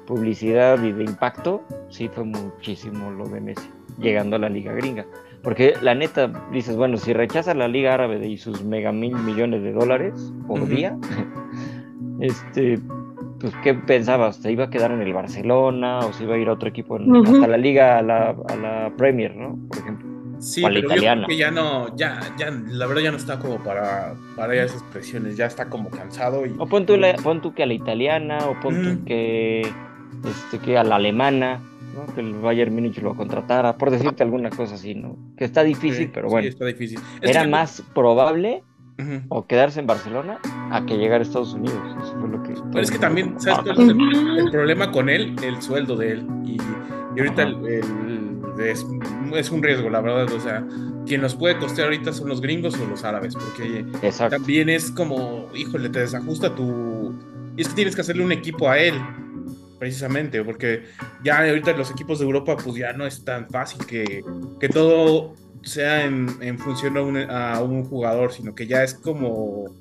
publicidad y de impacto, sí fue muchísimo lo de Messi, llegando a la liga gringa. Porque la neta, dices, bueno, si rechaza la liga árabe de- y sus mega mil millones de dólares por día, este, pues, ¿qué pensabas? ¿Se iba a quedar en el Barcelona o se iba a ir a otro equipo? en-. Hasta la liga, a la, a la Premier, ¿no? Por ejemplo. Sí, O pero yo creo que ya no, ya, ya, la verdad ya no está como para, para esas presiones, ya está como cansado y O pon tú, la- pon tú que a la italiana, o pon tú Ujú. que, este, que a la alemana, ¿no? que el Bayern Múnich lo contratara, por decirte alguna cosa así, ¿no? Que está difícil, Sí, pero sí, bueno, está difícil. Es era que- más probable o quedarse en Barcelona a que llegar a Estados Unidos. Eso fue lo que. Pero es que también, ¿sabes cuál es el, el problema con él? El sueldo de él. Y, y ahorita Ajá. el- el- es, es un riesgo, la verdad. O sea, quien nos puede costear ahorita son los gringos o los árabes, porque Exacto. también es como, híjole, te desajusta tu... Y es que tienes que hacerle un equipo a él, precisamente, porque ya ahorita los equipos de Europa, pues ya no es tan fácil que, que todo sea en, en función a un, a un jugador, sino que ya es como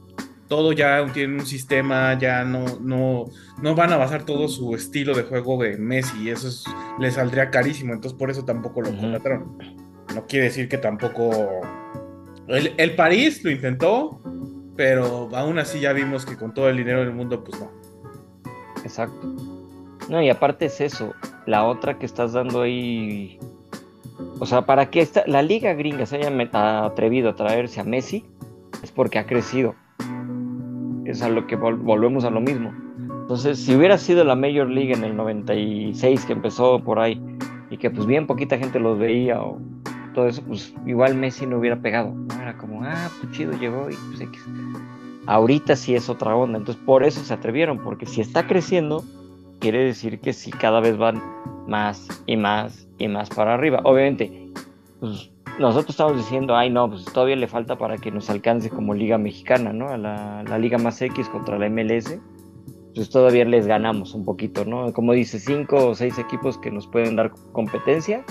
todo ya tiene un sistema, ya no, no, no van a basar todo su estilo de juego de Messi y eso es- le saldría carísimo, entonces por eso tampoco lo contrataron. No quiere decir que tampoco... El, el París lo intentó, pero aún así ya vimos que con todo el dinero del mundo, pues no. Exacto. No, y aparte es eso, la otra que estás dando ahí. O sea, para que esta, la liga gringa se haya atrevido a traerse a Messi, es porque ha crecido. Es a lo que vol- volvemos a lo mismo. Entonces, si hubiera sido la Major League en el 96 que empezó por ahí y que pues bien poquita gente los veía o todo eso, pues igual Messi no hubiera pegado. ¿no? Era como, ah, pues chido, llegó y pues X. Ahorita sí es otra onda, entonces por eso se atrevieron, porque si está creciendo, quiere decir que sí cada vez van más y más y más para arriba. Obviamente, pues, nosotros estamos diciendo, ay no, pues todavía le falta para que nos alcance como Liga Mexicana, ¿no? A la, la Liga más X contra la MLS. Pues todavía les ganamos un poquito, ¿no? Como dice, cinco o seis equipos que nos pueden dar competencia,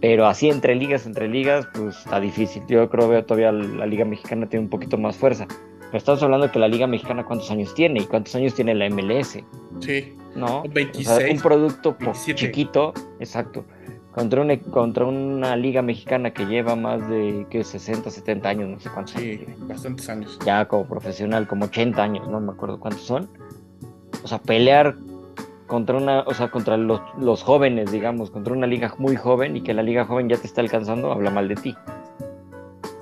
pero así entre ligas, entre ligas, pues está difícil. Yo creo que todavía la Liga Mexicana tiene un poquito más fuerza. Pero estamos hablando de que la Liga Mexicana cuántos años tiene y cuántos años tiene la MLS. Sí. ¿no? 26, O sea, un producto po- 27. chiquito, exacto, contra una, contra una liga mexicana que lleva más de que 60, 70 años, no sé cuántos años Sí, bastantes años. Ya como profesional, como 80 años, no me acuerdo cuántos son. O sea, pelear contra una, o sea, contra los, los jóvenes, digamos, contra una liga muy joven y que la liga joven ya te está alcanzando, habla mal de ti.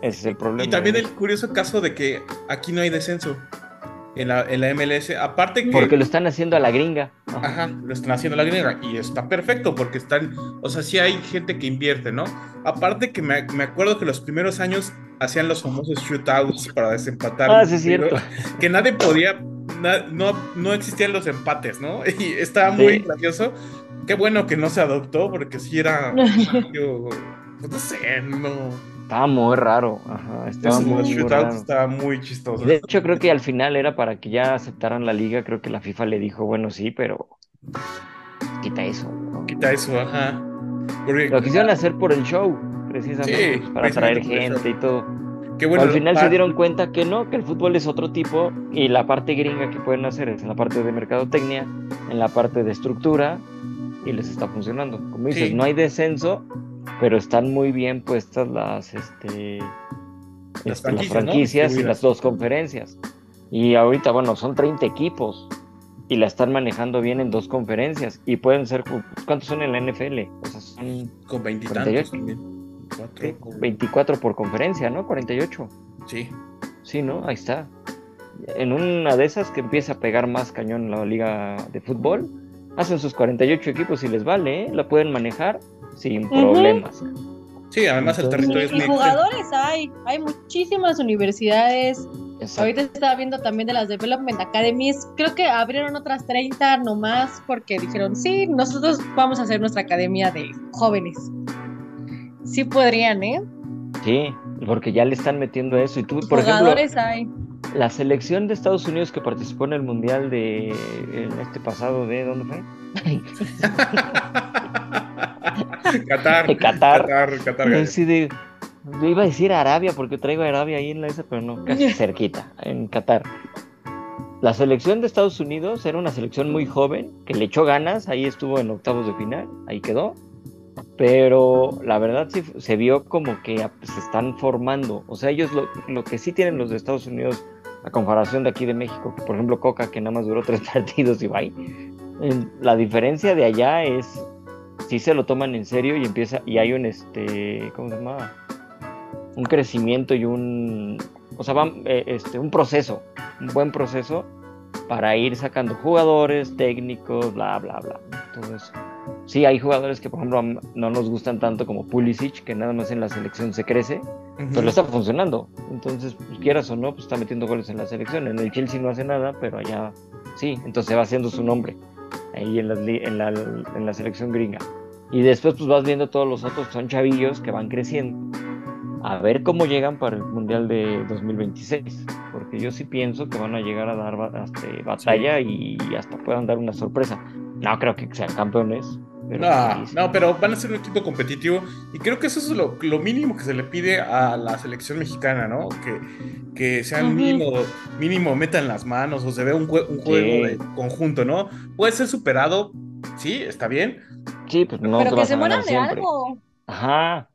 Ese es el problema. Y también el curioso caso de que aquí no hay descenso en la, en la MLS. Aparte que... Porque lo están haciendo a la gringa. Ajá. Lo están haciendo la gringa y está perfecto porque están, o sea, sí hay gente que invierte, ¿no? Aparte que me, me acuerdo que los primeros años hacían los famosos shootouts para desempatar. Ah, sí, es cierto. Que nadie podía, na- no, no existían los empates, ¿no? Y estaba muy Sí. gracioso. Qué bueno que no se adoptó porque sí era, yo, pues no sé, no. Estaba muy raro. Ajá, estaba Esos muy, shootouts raro. estaba muy chistoso. De hecho, creo que al final era para que ya aceptaran la liga. Creo que la FIFA le dijo, bueno, sí, pero quita eso. ¿no? Quita eso, ajá. Porque, Lo quisieron hacer por el show, precisamente Sí, para atraer gente y todo. Qué bueno, Al final ah, se dieron cuenta que no, que el fútbol es otro tipo y la parte gringa que pueden hacer es en la parte de mercadotecnia, en la parte de estructura y les está funcionando. Como dices, Sí. no hay descenso, pero están muy bien puestas las, este, este, las franquicias, ¿no? franquicias y las dos conferencias. Y ahorita, bueno, son 30 equipos y la están manejando bien en dos conferencias y pueden ser, ¿cuántos son en la NFL? O sea, son con veintitantos 48. también. Cuatro, con- 24 por conferencia, ¿no? 48. Sí. Sí, ¿no? Ahí está. En una de esas que empieza a pegar más cañón la liga de fútbol, hacen sus 48 equipos y les vale, ¿eh? La pueden manejar sin problemas. Sí, además el territorio es Y muy jugadores hay, hay muchísimas universidades. Exacto. Ahorita estaba viendo también de las Development Academies. Creo que abrieron otras 30 nomás porque dijeron, sí, nosotros vamos a hacer nuestra academia de jóvenes. Sí podrían, ¿eh? Sí, porque ya le están metiendo eso. Y tú, por Jugadores hay. ejemplo, la selección de Estados Unidos que participó en el Mundial de en este pasado de ¿dónde fue? Qatar. Qatar. Qatar, Qatar. Yo sí de- yo iba a decir Arabia porque traigo Arabia ahí en la esa, pero no, casi cerquita, en Qatar. La selección de Estados Unidos era una selección muy joven, que le echó ganas, ahí estuvo en octavos de final, ahí quedó. Pero la verdad sí se vio como que ah, se están formando. O sea, ellos lo, lo que sí tienen los de Estados Unidos, a comparación de aquí de México, que por ejemplo Coca, que nada más duró tres partidos y bye. La diferencia de allá es sí se lo toman en serio y empieza y hay un este cómo se llama un crecimiento y un o sea va, eh, este un proceso un buen proceso para ir sacando jugadores técnicos bla bla bla todo eso. Sí hay jugadores que por ejemplo no nos gustan tanto como Pulisic que nada más en la selección se crece pero le está funcionando. Entonces pues, quieras o no pues está metiendo goles en la selección. En el Chelsea no hace nada pero allá sí entonces va haciendo su nombre ahí en, las en, la, en la selección gringa. Y después pues vas viendo todos los otros, son chavillos que van creciendo. A ver cómo llegan para el Mundial de 2026. Porque yo sí pienso que van a llegar a dar ba- este, batalla y hasta puedan dar una sorpresa. No creo que sean campeones. Pero No, no, pero van a ser un equipo competitivo y creo que eso es lo, lo mínimo que se le pide a la selección mexicana, ¿no? Que, que sean Ujú. mínimo, mínimo metan las manos o se vea un, jue- un juego Sí. de conjunto, ¿no? Puede ser superado, sí, está bien. Sí, pues no Pero que se mueran de siempre. algo. Ajá.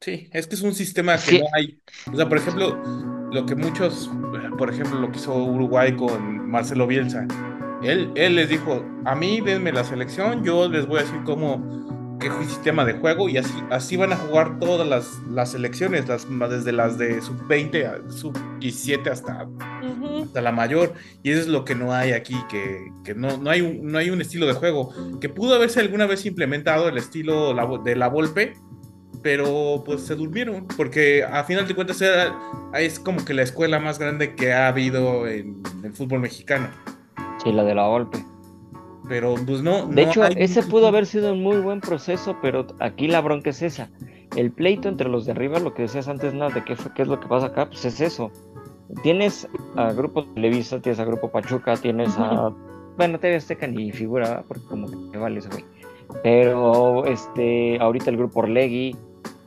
Sí, es que es un sistema que Sí. no hay. O sea, por ejemplo, lo que muchos, por ejemplo, lo que hizo Uruguay con Marcelo Bielsa. Él, él les dijo, a mí denme la selección, yo les voy a decir cómo, qué sistema de juego y así, así van a jugar todas las, las selecciones, las, desde las de sub-20 a sub-17 hasta, hasta la mayor. Y eso es lo que no hay aquí, que, que no, no, hay un, no hay un estilo de juego. Que pudo haberse alguna vez implementado el estilo de la Volpe, pero pues se durmieron, porque a final de cuentas era- es como que la escuela más grande que ha habido en el fútbol mexicano. Sí, la de la golpe. Pero pues no. De no hecho, hay ese pudo haber sido un muy buen proceso, pero aquí la bronca es esa. El pleito entre los de arriba, lo que decías antes, nada de qué, fue- qué es lo que pasa acá, pues es eso. Tienes a Grupo Televisa, tienes a Grupo Pachuca, tienes a... Bueno, TV Azteca ni figura, ¿verdad? porque como que me vale ese güey. Pero, este, ahorita el Grupo Orlegui,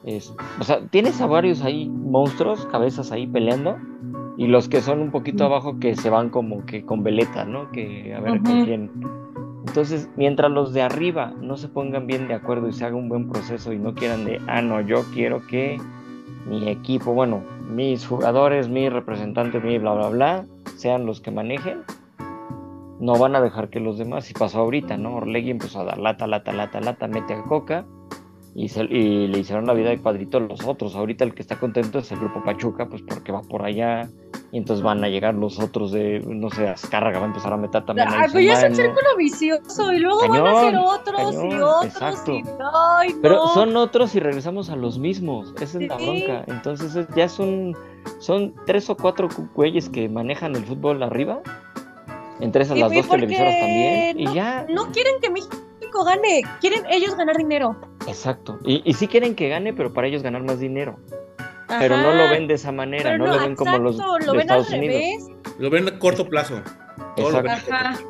es, o sea, tienes a varios ahí monstruos, cabezas ahí peleando, y los que son un poquito abajo que se van como que con veleta, ¿no? Que a ver con quién... Entonces, mientras los de arriba no se pongan bien de acuerdo y se haga un buen proceso y no quieran de, ah, no, yo quiero que mi equipo, bueno, mis jugadores, mis representantes, mi bla, bla, bla, sean los que manejen, no van a dejar que los demás, y pasó ahorita, ¿no? Orlegui empezó a dar lata, lata, lata, lata, mete a Coca y, se- y le hicieron la vida de cuadrito a los otros. Ahorita el que está contento es el grupo Pachuca, pues porque va por allá y entonces van a llegar los otros de, no sé, Azcárraga va a empezar a meter también. su pues ya es un círculo vicioso y luego van a ser otros y otros exacto. y ay, no. Pero son otros y regresamos a los mismos. Esa es la Sí. bronca. Entonces es- ya son, son tres o cuatro cu- güeyes que manejan el fútbol arriba. Entre esas Y- las dos televisoras también. no- Y ya. No quieren que México gane, quieren ellos ganar dinero. Exacto. Y, y sí quieren que gane, pero para ellos ganar más dinero. Pero no lo ven de esa manera. Pero No, lo ven como los lo de ven al Estados Unidos. revés. Lo ven a corto plazo. Todo lo ven a corto Ajá. plazo.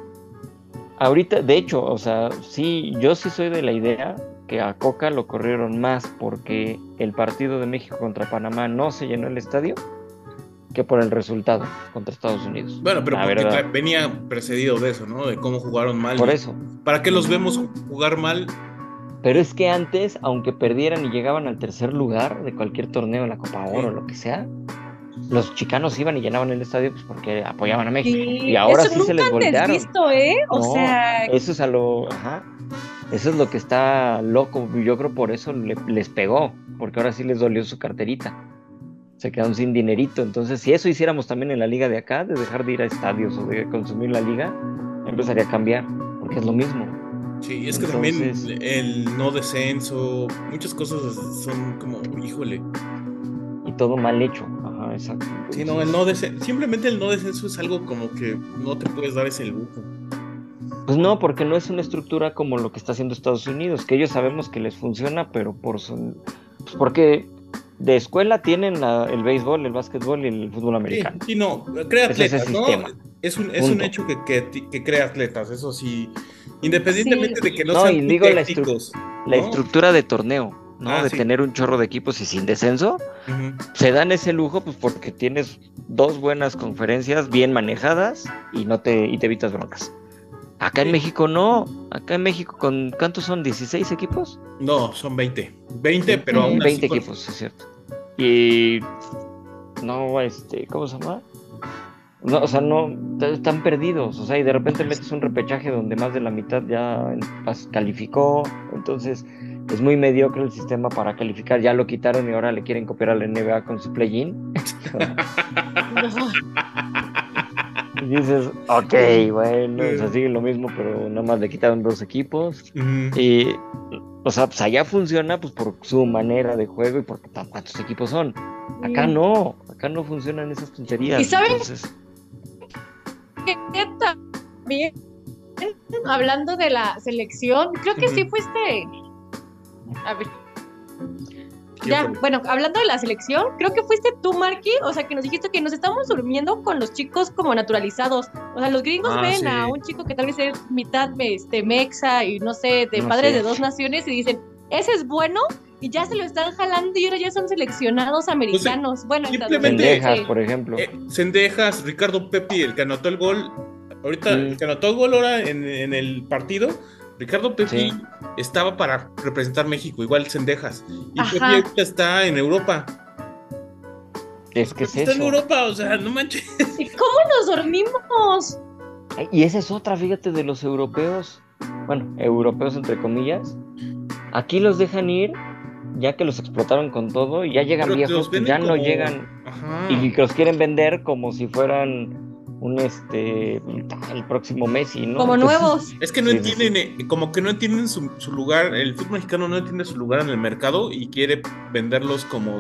Ahorita, de hecho, o sea, sí, yo sí soy de la idea que a Coca lo corrieron más porque el partido de México contra Panamá no se llenó el estadio que por el resultado contra Estados Unidos. Bueno, pero La porque verdad. tra- venía precedido de eso, ¿no? De cómo jugaron mal. Por eso. ¿Para qué los vemos jugar mal? Pero es que antes, aunque perdieran y llegaban al tercer lugar de cualquier torneo, en la Copa Oro lo que sea, los chicanos iban y llenaban el estadio pues porque apoyaban a México. Sí, y ahora eso sí nunca se les voltearon. visto, ¿eh? O No, sea, Eso es a lo. Ajá. Eso es lo que está loco. Yo creo por eso le- les pegó. Porque ahora sí les dolió su carterita. Se quedaron sin dinerito. Entonces, si eso hiciéramos también en la liga de acá, de dejar de ir a estadios o de consumir la liga, empezaría a cambiar. Porque es lo mismo. Sí, es que Entonces- también el no descenso, muchas cosas son como, híjole. Y todo mal hecho. Ajá, exacto. Sí, no, el no descenso, simplemente el no descenso es algo como que no te puedes dar ese lujo. Pues no, porque no es una estructura como lo que está haciendo Estados Unidos, que ellos sabemos que les funciona, pero por su... pues porque de escuela tienen la- el béisbol, el básquetbol y el fútbol americano. sí, no, crea Es atletas, ¿no? sistema. Es un, es un hecho que, que, que crea atletas, eso sí. Independientemente Sí. de que no, No, sean y digo la estru- técnicos, La ¿no? estructura de torneo, ¿no? Ah, de sí. tener un chorro de equipos y sin descenso, se dan ese lujo pues porque tienes dos buenas conferencias bien manejadas y no te, y te evitas broncas. Acá en. México no, acá en México con ¿cuántos son? ¿16 equipos? No, son 20. 20, pero aún así 20 con- equipos, es cierto. Y no, este, ¿cómo se llama? No, o sea, no, están perdidos, o sea, y de repente metes un repechaje donde más de la mitad ya pas- calificó, entonces es muy mediocre el sistema para calificar, ya lo quitaron y ahora le quieren copiar a la NBA con su play-in. y dices, ok, bueno, o sea, sigue lo mismo, pero nada más le quitaron dos equipos. Y, o sea, pues allá funciona pues por su manera de juego y porque tan- cuántos equipos son. Acá Mm. no, acá no funcionan esas tonterías. ¿Y saben? entonces- que también hablando de la selección, creo que sí fuiste. A ver, ¿Quién ya, fue? bueno, hablando de la selección, creo que fuiste tú, Marky, o sea, que nos dijiste que nos estamos durmiendo con los chicos como naturalizados. O sea, los gringos Ah, ven sí. a un chico que tal vez es mitad este, mexa y no sé, de No padres sé. de dos naciones y dicen, ese es bueno. Y ya se lo están jalando y ahora ya son seleccionados americanos. bueno, simplemente- Pendejas, sí. por ejemplo. Eh, Cendejas, Ricardo Pepi, el que anotó el gol. Ahorita, Mm. el que anotó el gol ahora en, en el partido, Ricardo Pepi Sí. estaba para representar México, igual Cendejas. Y. Pepi ahorita está en Europa. es que es está en. Europa, o sea, no manches. ¿Y cómo nos dormimos? Y esa es otra, fíjate, de los europeos. Bueno, europeos entre comillas. Aquí los dejan ir, ya que los explotaron con todo y ya llegan Pero viejos, ya no llegan. Ajá. Y que los quieren vender como si fueran un este el próximo Messi, ¿no? Como Entonces, nuevos. Es que no Sí, entienden, eh, como que no entienden su, su lugar, el fútbol mexicano no entiende su lugar en el mercado y quiere venderlos como,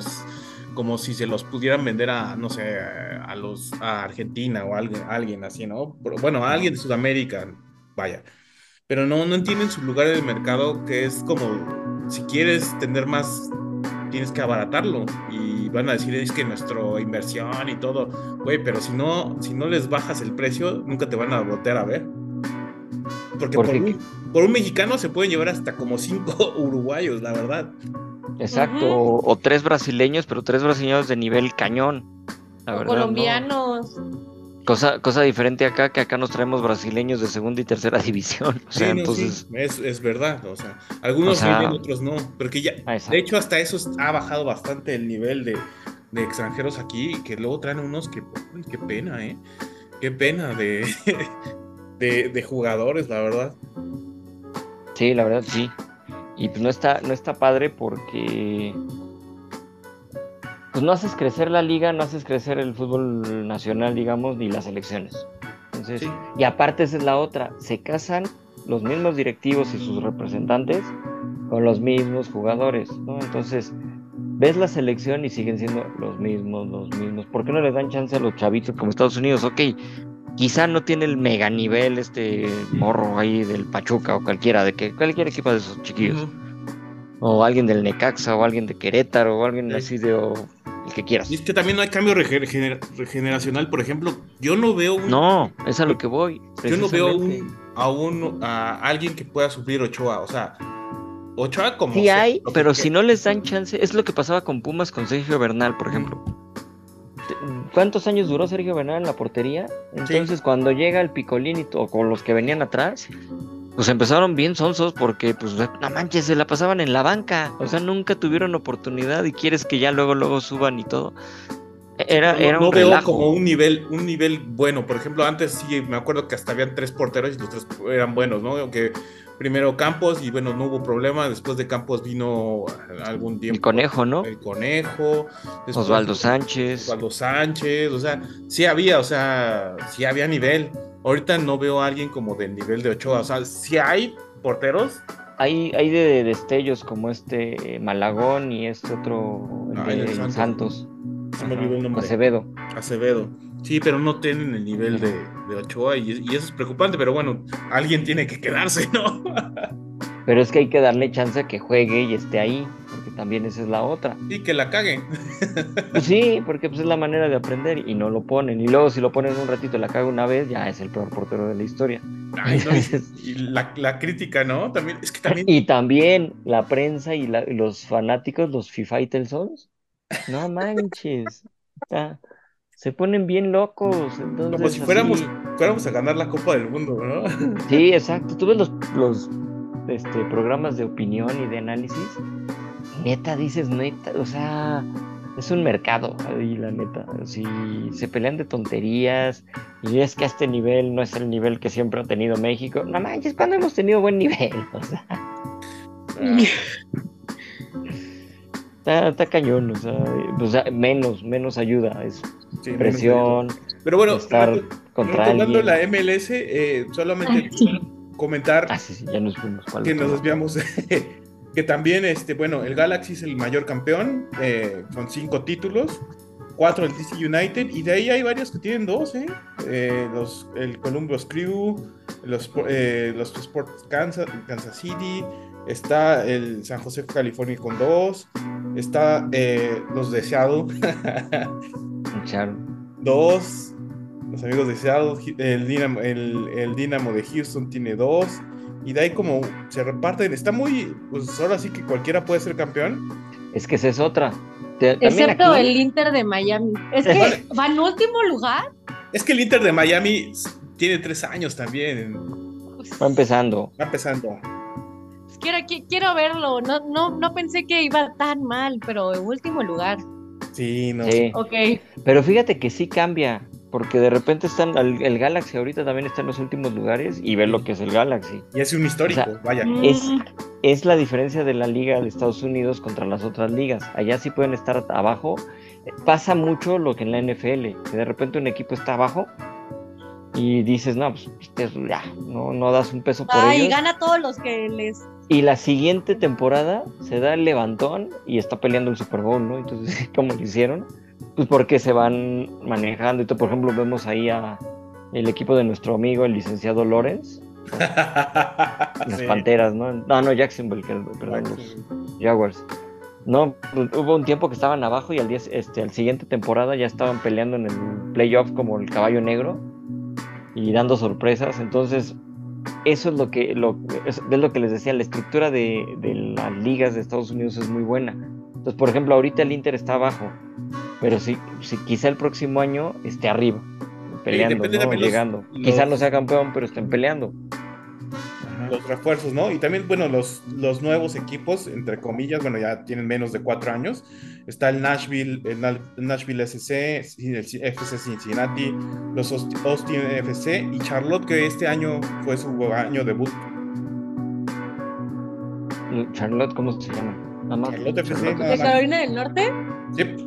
como si se los pudieran vender a, no sé, a los a Argentina o a alguien, a alguien así, ¿no? Pero, bueno, a alguien de Sudamérica, vaya. Pero no, no entienden su lugar en el mercado, que es como, si quieres tener más, tienes que abaratarlo. Y van a decir, es que nuestra inversión y todo, güey, pero si no, si no les bajas el precio, nunca te van a voltear a ver. Porque por, un, por un mexicano se pueden llevar hasta como cinco uruguayos, la verdad. Exacto, o, o tres brasileños, pero tres brasileños de nivel cañón. La o verdad, ¿no? Cosa, cosa diferente acá, que acá nos traemos brasileños de segunda y tercera división. O sea, Sí, no, entonces, sí, es, es verdad. O sea, algunos O sea- bien, otros no. Porque ya, Ah, de hecho, hasta eso ha bajado bastante el nivel de, de extranjeros aquí, que luego traen unos que, uy, qué pena, ¿eh? Qué pena de, de, de jugadores, la verdad. sí, la verdad sí. Y pues no está, no está padre porque pues no haces crecer la liga, no haces crecer el fútbol nacional, digamos, ni las elecciones. Entonces, Sí. y aparte esa es la otra, se casan los mismos directivos y sus representantes con los mismos jugadores, ¿no? Entonces, ves la selección y siguen siendo los mismos, los mismos. ¿Por qué no le dan chance a los chavitos como Estados Unidos? Ok, quizá no tiene el mega nivel este morro ahí del Pachuca o cualquiera, de que cualquier equipo de esos chiquillos, o alguien del Necaxa o alguien de Querétaro o alguien Sí. así de o el que quieras. Y es que también no hay cambio regener- gener- regeneracional, por ejemplo, yo no veo un, No, es a lo que voy. yo no veo un, a un a alguien que pueda suplir Ochoa, o sea, Ochoa como... Sí se- hay, que pero si no les dan chance, es lo que pasaba con Pumas con Sergio Bernal, por ejemplo. ¿Cuántos años duró Sergio Bernal en la portería? Entonces, cuando llega el Picolín y to- con los que venían atrás, pues empezaron bien sonsos porque, pues, no manches, se la pasaban en la banca. O sea, nunca tuvieron oportunidad y quieres que ya luego, luego suban y todo. Era, no, era no veo relajo. como un nivel, un nivel bueno. Por ejemplo, antes sí me acuerdo que hasta habían tres porteros y los tres eran buenos, ¿no? Que primero Campos y bueno, no hubo problema. Después de Campos vino algún tiempo. El conejo, ¿no? El conejo. Osvaldo Sánchez. Osvaldo Sánchez. O sea, sí había, o sea, sí había nivel. Ahorita no veo a alguien como del nivel de Ochoa. O sea, sí hay porteros. Hay, hay de destellos como este Malagón y este otro el Ah, de el Santos. Santos. Se me olvidó el nombre. Acevedo. Acevedo. Sí, pero no tienen el nivel de, de Ochoa y, y eso es preocupante, pero bueno, alguien tiene que quedarse, ¿no? Pero es que hay que darle chance a que juegue y esté ahí, también esa es la otra. y que la caguen. Pues sí, porque pues es la manera de aprender y no lo ponen. Y luego si lo ponen un ratito y la caga una vez, ya es el peor portero de la historia. Ay, no, y, y la, la crítica, ¿no? También, es que también. Y también la prensa y, la- y los fanáticos, los Fifaitelsons, no manches. O sea, se ponen bien locos. Entonces, como si fuéramos, así- fuéramos a ganar la Copa del Mundo, ¿no? Sí, exacto. Tú ves los, los este, programas de opinión y de análisis. Neta, dices neta, o sea, es un mercado ahí, la neta. Si se pelean de tonterías y es que a este nivel no es el nivel que siempre ha tenido México. No manches, cuando hemos tenido buen nivel. O sea, está, está cañón, o sea, o sea, menos, menos ayuda. Es Sí, presión, Pero bueno, estar contra retomando alguien. la MLS, eh, solamente Sí. comentar Ah, sí, sí, ya nos fuimos. ¿cuál que nos desviamos. que también, este, bueno, el Galaxy es el mayor campeón, eh, con cinco títulos, cuatro el DC United, y de ahí hay varios que tienen dos, ¿eh? Eh, los, el Columbus Crew, los, eh, los Sports Kansas, Kansas City, está el San José, California con dos, está los de Seattle, dos, los amigos de Seattle, el Dynamo, el, el Dynamo de Houston tiene dos, y de ahí como se reparten, está muy, pues ahora sí que cualquiera puede ser campeón. Es que esa es otra. Te- Excepto aquí- el Inter de Miami. Es que va en último lugar. Es que el Inter de Miami tiene tres años también, Pues, Va empezando. va empezando. quiero, qui- quiero verlo. No, no, no pensé que iba tan mal, pero en último lugar. Sí, no. Sí. Ok. Pero fíjate que sí cambia. Porque de repente están. El, el Galaxy ahorita también está en los últimos lugares. Y ve lo que es el Galaxy. Y es un histórico, O sea, vaya. Es- Es la diferencia de la liga de Estados Unidos contra las otras ligas. Allá sí pueden estar abajo. Pasa mucho lo que en la NFL. Que de repente un equipo está abajo. Y dices, no, pues este, ya, no, no das un peso por Ay, ellos. gana a todos los que les. Y la siguiente temporada se da el levantón y está peleando el Super Bowl, ¿no? Entonces, ¿cómo lo hicieron? Pues porque se van manejando. Y todo, por ejemplo, vemos ahí a el equipo de nuestro amigo, el licenciado Lawrence, las Sí. Panteras, ¿no? No, no, Jacksonville, perdón, los Jaguars. No, pues, hubo un tiempo que estaban abajo y al día, este, al siguiente temporada ya estaban peleando en el playoff como el caballo negro y dando sorpresas. Entonces, eso es lo que, lo, es, es lo que les decía, la estructura de, de las ligas de Estados Unidos es muy buena. Entonces, por ejemplo, ahorita el Inter está abajo, pero si, si quizá el próximo año esté arriba, peleando, depende ¿no? los- llegando. los- Quizá no sea campeón, pero estén peleando. los refuerzos, ¿no? Y también, bueno, los, los nuevos equipos, entre comillas, bueno, ya tienen menos de cuatro años. Está el Nashville, el Na- Nashville SC, el FC Cincinnati, los Aust- Austin FC y Charlotte, que este año fue su año debut. Charlotte, ¿cómo se llama? Nada más. Charlotte FC, nada ¿De más. Carolina del Norte? Yep.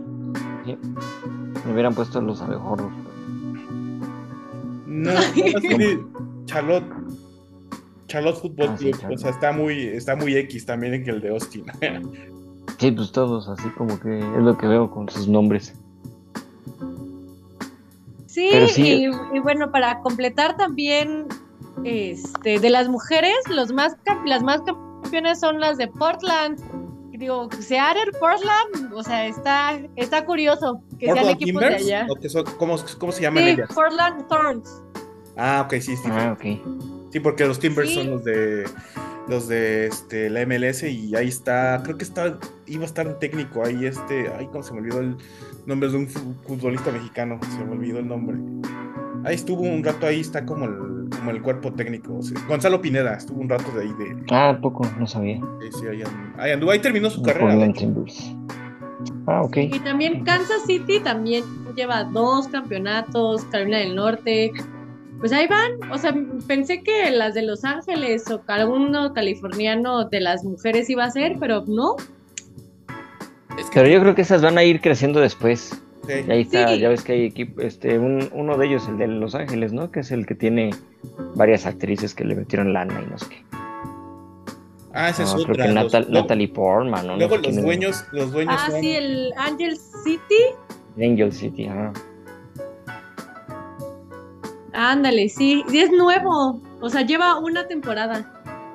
Me hubieran puesto los abejorros. No, Charlotte. Charlotte Football Ah, sí, Club, Charlotte. o sea, está muy, está muy X también que el de Austin. Sí, pues todos, así como que es lo que veo con sus nombres. Sí, sí. Y, y bueno, para completar también, este, de las mujeres, los más las más campeonas son las de Portland. Digo, Seattle, Portland, o sea, está, está curioso que sean ¿Portland equipos de Timbers? allá. ¿O qué son- cómo, ¿Cómo se llaman Sí, ellas? Portland Thorns. Ah, ok, sí, sí. Ah, ok. Sí, porque los Timbers Sí. son los de los de este, la MLS y ahí está, creo que está, iba a estar técnico ahí este, ay, cómo se me olvidó el nombre de un futbolista mexicano, se me olvidó el nombre. Ahí estuvo un rato, ahí está como el, como el cuerpo técnico. Gonzalo Pineda estuvo un rato de ahí. De, ah, poco, no sabía. Sí, sí, ahí, anduvo, ahí terminó su carrera. Ah, ok. Y también Kansas City también lleva dos campeonatos, Carolina del Norte. Pues ahí van. O sea, pensé que las de Los Ángeles o alguno californiano de las mujeres iba a ser, pero no. Pero yo creo que esas van a ir creciendo después. Y ahí está, ya ves que hay equipo, este, uno de ellos, el de Los Ángeles, ¿no? Que es el que tiene varias actrices que le metieron lana y no sé qué. Ah, ese es otro. Creo que Natalie Portman, ¿no? Luego los dueños, los dueños Ah, sí, el Angel City. Angel City, ajá. Ándale, sí, y es nuevo, o sea, lleva una temporada.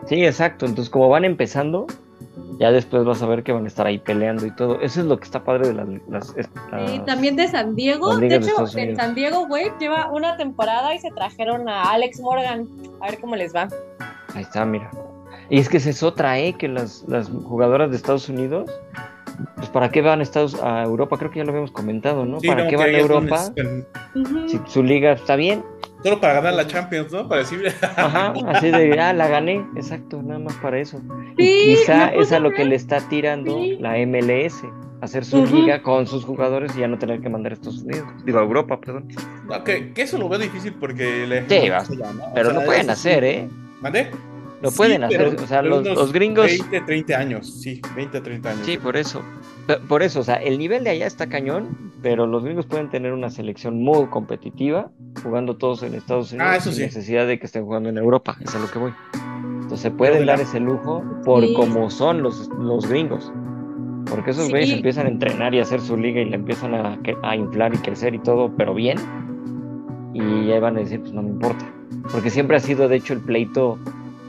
Sí, exacto, entonces como van empezando, ya después vas a ver que van a estar ahí peleando y todo. Eso es lo que está padre de las... las, y también de San Diego. De hecho, en San Diego, güey, lleva una temporada y se trajeron a Alex Morgan. A ver cómo les va. Ahí está, mira. Y es que esa es otra, ¿eh? Que las, las jugadoras de Estados Unidos, pues ¿para qué van a, Estados, a Europa? Creo que ya lo habíamos comentado, ¿no? ¿Para qué van a Europa? Si su liga está bien, Solo para ganar la Champions, ¿no? Para decir. Ajá, así de, ah, la gané, exacto, nada más para eso. y quizá es a lo que le está tirando la MLS, hacer su liga con sus jugadores y ya no tener que mandar a Estados Unidos, digo, a Europa, perdón. que, eso lo veo difícil porque le. Sí, va, pero lo pueden hacer, ¿eh? ¿Mandé? Lo pueden hacer, o sea, los, los, gringos. 20, 30 años, sí, 20, 30 años. Sí, por eso. Por eso, o sea, el nivel de allá está cañón, pero los gringos pueden tener una selección muy competitiva, jugando todos en Estados Unidos, ah, sin necesidad de que estén jugando en Europa, es a lo que voy. Entonces se pueden dar ese lujo por como son los, los gringos. Porque esos güeyes empiezan a entrenar y a hacer su liga y la empiezan a, a inflar y crecer y todo, pero bien. Y ahí van a decir, pues no me importa. Porque siempre ha sido, de hecho, el pleito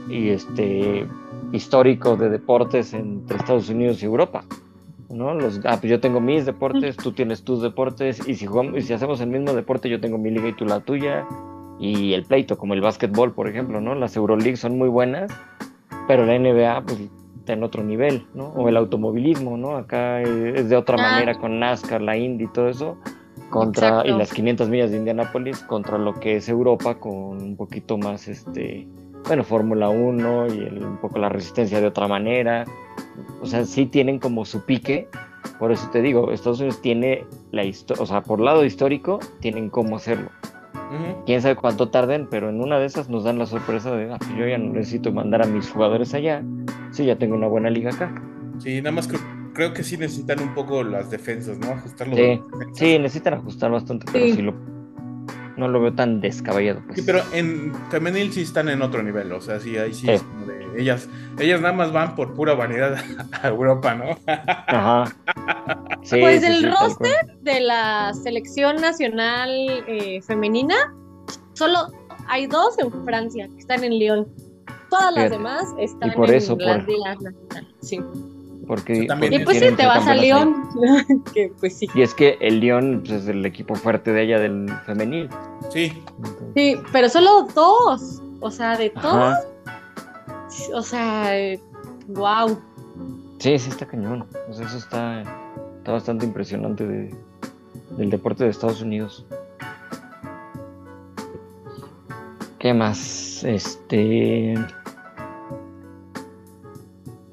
y este histórico de deportes entre Estados Unidos y Europa. ¿no? Los, ah, pues yo tengo mis deportes, tú tienes tus deportes, y si, jugamos, y si hacemos el mismo deporte, yo tengo mi liga y tú la tuya, y el pleito, como el básquetbol, por ejemplo, ¿no? Las Euroleague son muy buenas, pero la NBA, pues, está en otro nivel, ¿no? O el automovilismo, ¿no? Acá es de otra ah. manera con NASCAR, la Indy y todo eso, contra, y las 500 millas de Indianápolis, contra lo que es Europa con un poquito más, este, bueno, Fórmula 1 y un poco la resistencia de otra manera. O sea, sí tienen como su pique. Por eso te digo, Estados Unidos tiene la historia, o sea, por lado histórico, tienen cómo hacerlo. Quién sabe cuánto tarden, pero en una de esas nos dan la sorpresa de, ah, yo ya no necesito mandar a mis jugadores allá, sí, ya tengo una buena liga acá. Sí, nada más creo que sí necesitan un poco las defensas, ¿no? Ajustarlo. Sí, sí necesitan ajustar bastante, pero sí lo no lo veo tan descabellado. Pues. Sí, pero en femenil sí están en otro nivel, o sea, sí, ahí sí, es como de ellas, ellas nada más van por pura vanidad a Europa, ¿no? Ajá. pues el roster de la selección nacional eh, femenina, solo hay dos en Francia que están en Lyon. Todas las demás están en las ligas nacionales. Sí. Porque, y pues sí, te vas a León. pues sí. Y es que el León pues, es el equipo fuerte de ella del femenil. Sí. Sí, pero solo dos. O sea, de todos. O sea, wow. Sí, sí está cañón. O sea, eso está, está bastante impresionante de, del deporte de Estados Unidos. ¿Qué más? Este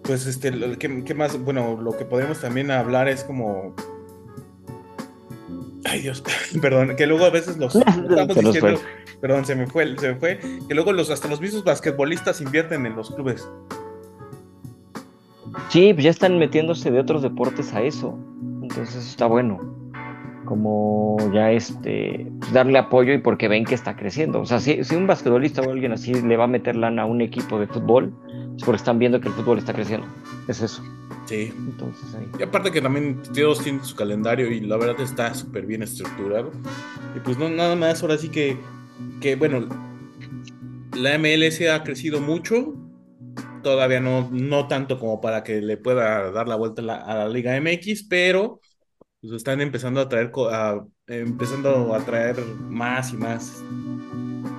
pues este, ¿qué, más? Bueno, lo que podemos también hablar es como... Ay Dios, perdón, que luego a veces los... estamos diciendo, perdón, se me fue, se me fue, que luego los, hasta los mismos basquetbolistas invierten en los clubes. Sí, pues ya están metiéndose de otros deportes a eso, entonces está bueno como ya este pues darle apoyo y porque ven que está creciendo. O sea, si, si un basquetbolista o alguien así le va a meter lana a un equipo de fútbol, es porque están viendo que el fútbol está creciendo. Es eso. Sí. Entonces, ahí. Y aparte que también todos tienen su calendario y la verdad está súper bien estructurado. Y pues no, nada más, ahora sí que, que bueno, la MLS ha crecido mucho. Todavía no, no tanto como para que le pueda dar la vuelta a la, a la Liga MX, pero pues están empezando a traer, a, empezando a traer más y más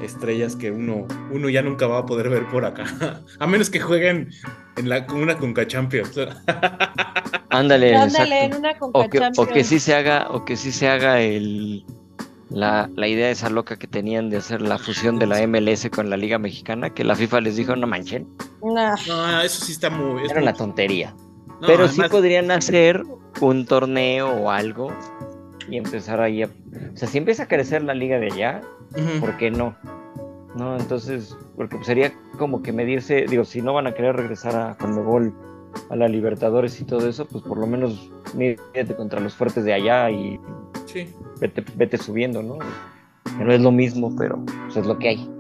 estrellas que uno, uno ya nunca va a poder ver por acá. A menos que jueguen en la, una Conca Champions. Ándale, Ándale, en exacto. una O Conca que, o que Champions. sí se haga, o que sí se haga el la, la idea esa loca que tenían de hacer la fusión de la MLS con la Liga Mexicana, que la FIFA les dijo, no manchen, Nah. No, eso sí está muy. es era muy- una tontería. no, Pero sí podrían hacer un torneo o algo y empezar ahí a... O sea, si empieza a crecer la liga de allá. ¿por qué no? No, entonces, porque pues sería como que medirse, digo, si no van a querer regresar a Conmebol, a la Libertadores y todo eso, pues por lo menos mídete contra los fuertes de allá y Sí. vete, vete subiendo, ¿no? Que no es lo mismo, pero pues, es lo que hay.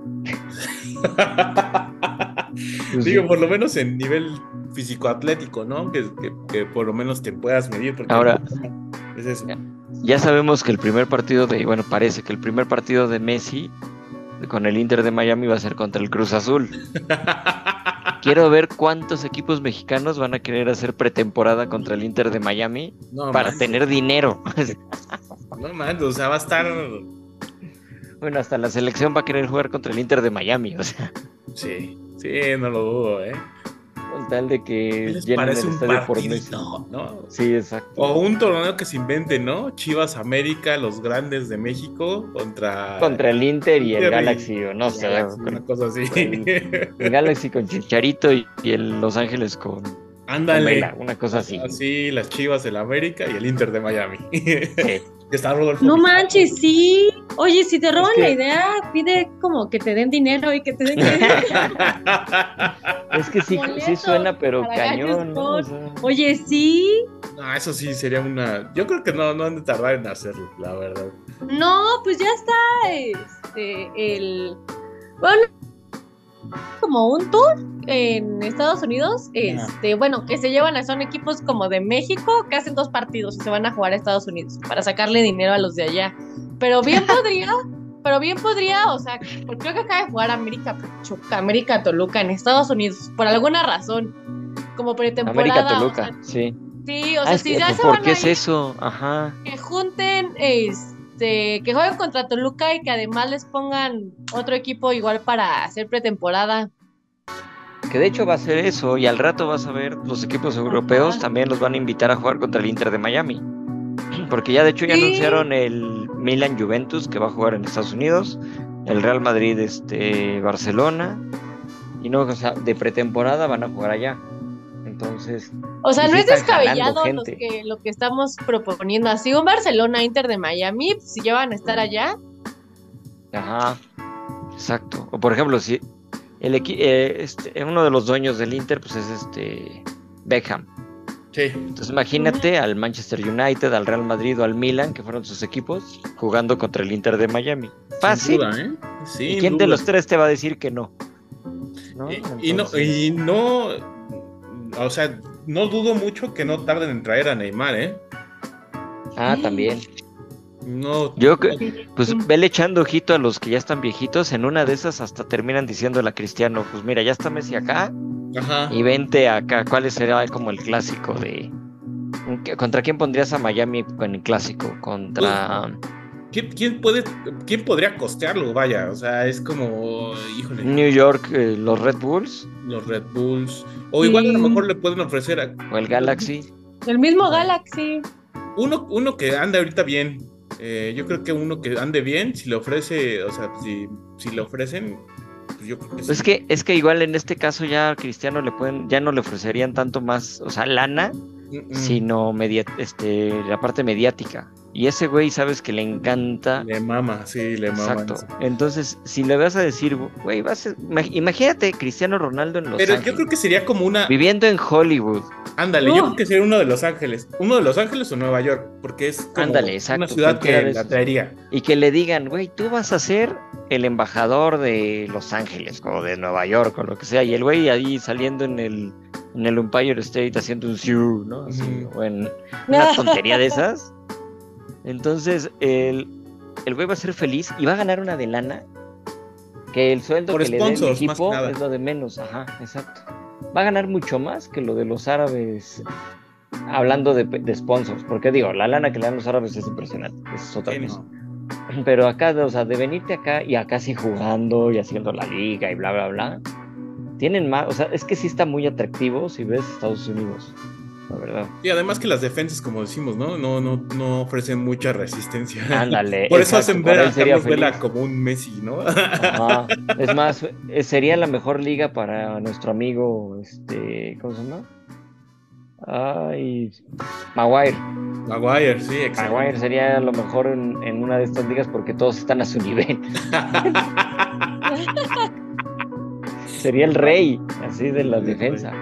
Pues, Digo, sí. por lo menos en nivel físico-atlético, ¿no? Que, que- que por lo menos te puedas medir. Porque Ahora- Es eso. Ya sabemos que el primer partido de, bueno, parece que el primer partido de Messi con el Inter de Miami va a ser contra el Cruz Azul. Quiero ver cuántos equipos mexicanos van a querer hacer pretemporada contra el Inter de Miami No, para man, tener dinero. No, man, o sea, va a estar. bueno, hasta la selección va a querer jugar contra el Inter de Miami, o sea, Sí, sí, no lo dudo, ¿eh? Con tal de ¿Qué que les el parece un estadio por partidito, no? Sí, exacto. O un torneo que se invente, ¿no? Chivas América, los grandes de México contra. Contra el Inter y el Galaxy, o no sé, una cosa así. el Galaxy con Chicharito y, y el Los Ángeles con Ándale. Vela, una cosa así. Así, las Chivas del América y el Inter de Miami. Sí. Está Rodolfo. No manches, sí. Oye, si te roban que- la idea, pide como que te den dinero y que te den Es que sí, sí suena, pero cañón, ¿no? O Gallos sea, Oye, sí. No, eso sí sería una. Yo creo que no, no han de tardar en hacerlo, la verdad. No, pues ya está este el bueno como un tour en Estados Unidos, este, bueno, que se llevan a son equipos como de México que hacen dos partidos y se van a jugar a Estados Unidos para sacarle dinero a los de allá. Pero bien podría, pero bien podría, o sea, porque creo que acaba de jugar América Pachuca, América Toluca en Estados Unidos por alguna razón. Como pretemporada. América o Toluca, sea, sí. sí, o Ah, sea, si ya se ¿Por van qué a es eso? Ajá. que junten, este, que jueguen contra Toluca y que además les pongan otro equipo igual para hacer pretemporada. Que de hecho va a ser eso, y al rato vas a ver los equipos europeos Ajá. también los van a invitar a jugar contra el Inter de Miami. Porque ya de hecho ya Sí. anunciaron el Milan Juventus que va a jugar en Estados Unidos, el Real Madrid este Barcelona, y no, o sea, de pretemporada van a jugar allá. Entonces, O sea, no es descabellado lo que, lo que estamos proponiendo. Así un Barcelona Inter de Miami, pues, si ya van a estar allá, Ajá, exacto. O por ejemplo, si el equi- eh, este, uno de los dueños del Inter, pues es este Beckham. Sí. Entonces imagínate al Manchester United, al Real Madrid o al Milan, que fueron sus equipos, jugando contra el Inter de Miami. Fácil. Sin duda, ¿eh? Sin ¿Y quién de los tres te va a decir que no? ¿No? Y, y no, y no, o sea, no dudo mucho que no tarden en traer a Neymar, ¿eh? Ah, también. No. Yo que- Pues vele echando ojito a los que ya están viejitos, en una de esas hasta terminan diciéndole a Cristiano, pues mira, ya está Messi acá, Ajá. y vente acá, ¿cuál será como el clásico de... ¿Contra quién pondrías a Miami con el clásico? Contra ¿Quién, quién puede, quién podría costearlo? Vaya, o sea, es como, híjole, New York, eh, los Red Bulls los Red Bulls. O igual a lo mejor le pueden ofrecer a o el Galaxy. el mismo Galaxy. uno, uno que ande ahorita bien. Eh, yo creo que uno que ande bien, si le ofrece, o sea, si, si le ofrecen, pues yo creo que sí. es que, es que igual en este caso ya a Cristiano le pueden, ya no le ofrecerían tanto más, o sea, lana, Mm, mm. sino media, este, la parte mediática. Y ese güey sabes que le encanta. Le mama, sí, le mama. Exacto. Entonces, si le vas a decir, güey, vas a- ima- imagínate Cristiano Ronaldo en Los Pero yo Ángeles, creo que sería como una. viviendo en Hollywood. Ándale, yo creo que sería uno de Los Ángeles. Uno de Los Ángeles o Nueva York, porque es como Ándale, exacto, una ciudad que de la traería. Y que le digan, güey, tú vas a ser el embajador de Los Ángeles o de Nueva York o lo que sea. Y el güey ahí saliendo en el, en el Empire State haciendo un ziu, ¿no? Así. O en una tontería de esas. Entonces, el, el güey va a ser feliz y va a ganar una de lana. Que el sueldo Por que le dé el equipo es lo de menos. Ajá, exacto. Va a ganar mucho más que lo de los árabes. Hablando de, de sponsors, porque digo, la lana que le dan los árabes es impresionante. Es otra cosa. no. Pero acá, o sea, de venirte acá y acá sí jugando y haciendo la liga y bla, bla, bla, tienen más, o sea, es que sí está muy atractivo si ves Estados Unidos, la verdad. Y además que las defensas, como decimos, ¿no? No, no, no ofrecen mucha resistencia. Ándale. Por eso hacen ver a Carlos Vela como un Messi, ¿no? Ajá. Es más, sería la mejor liga para nuestro amigo, este, ¿cómo se llama? Ay, Maguire. Maguire, sí, exacto. Maguire sería lo mejor en, en una de estas ligas porque todos están a su nivel. Sería el rey, así de la defensa.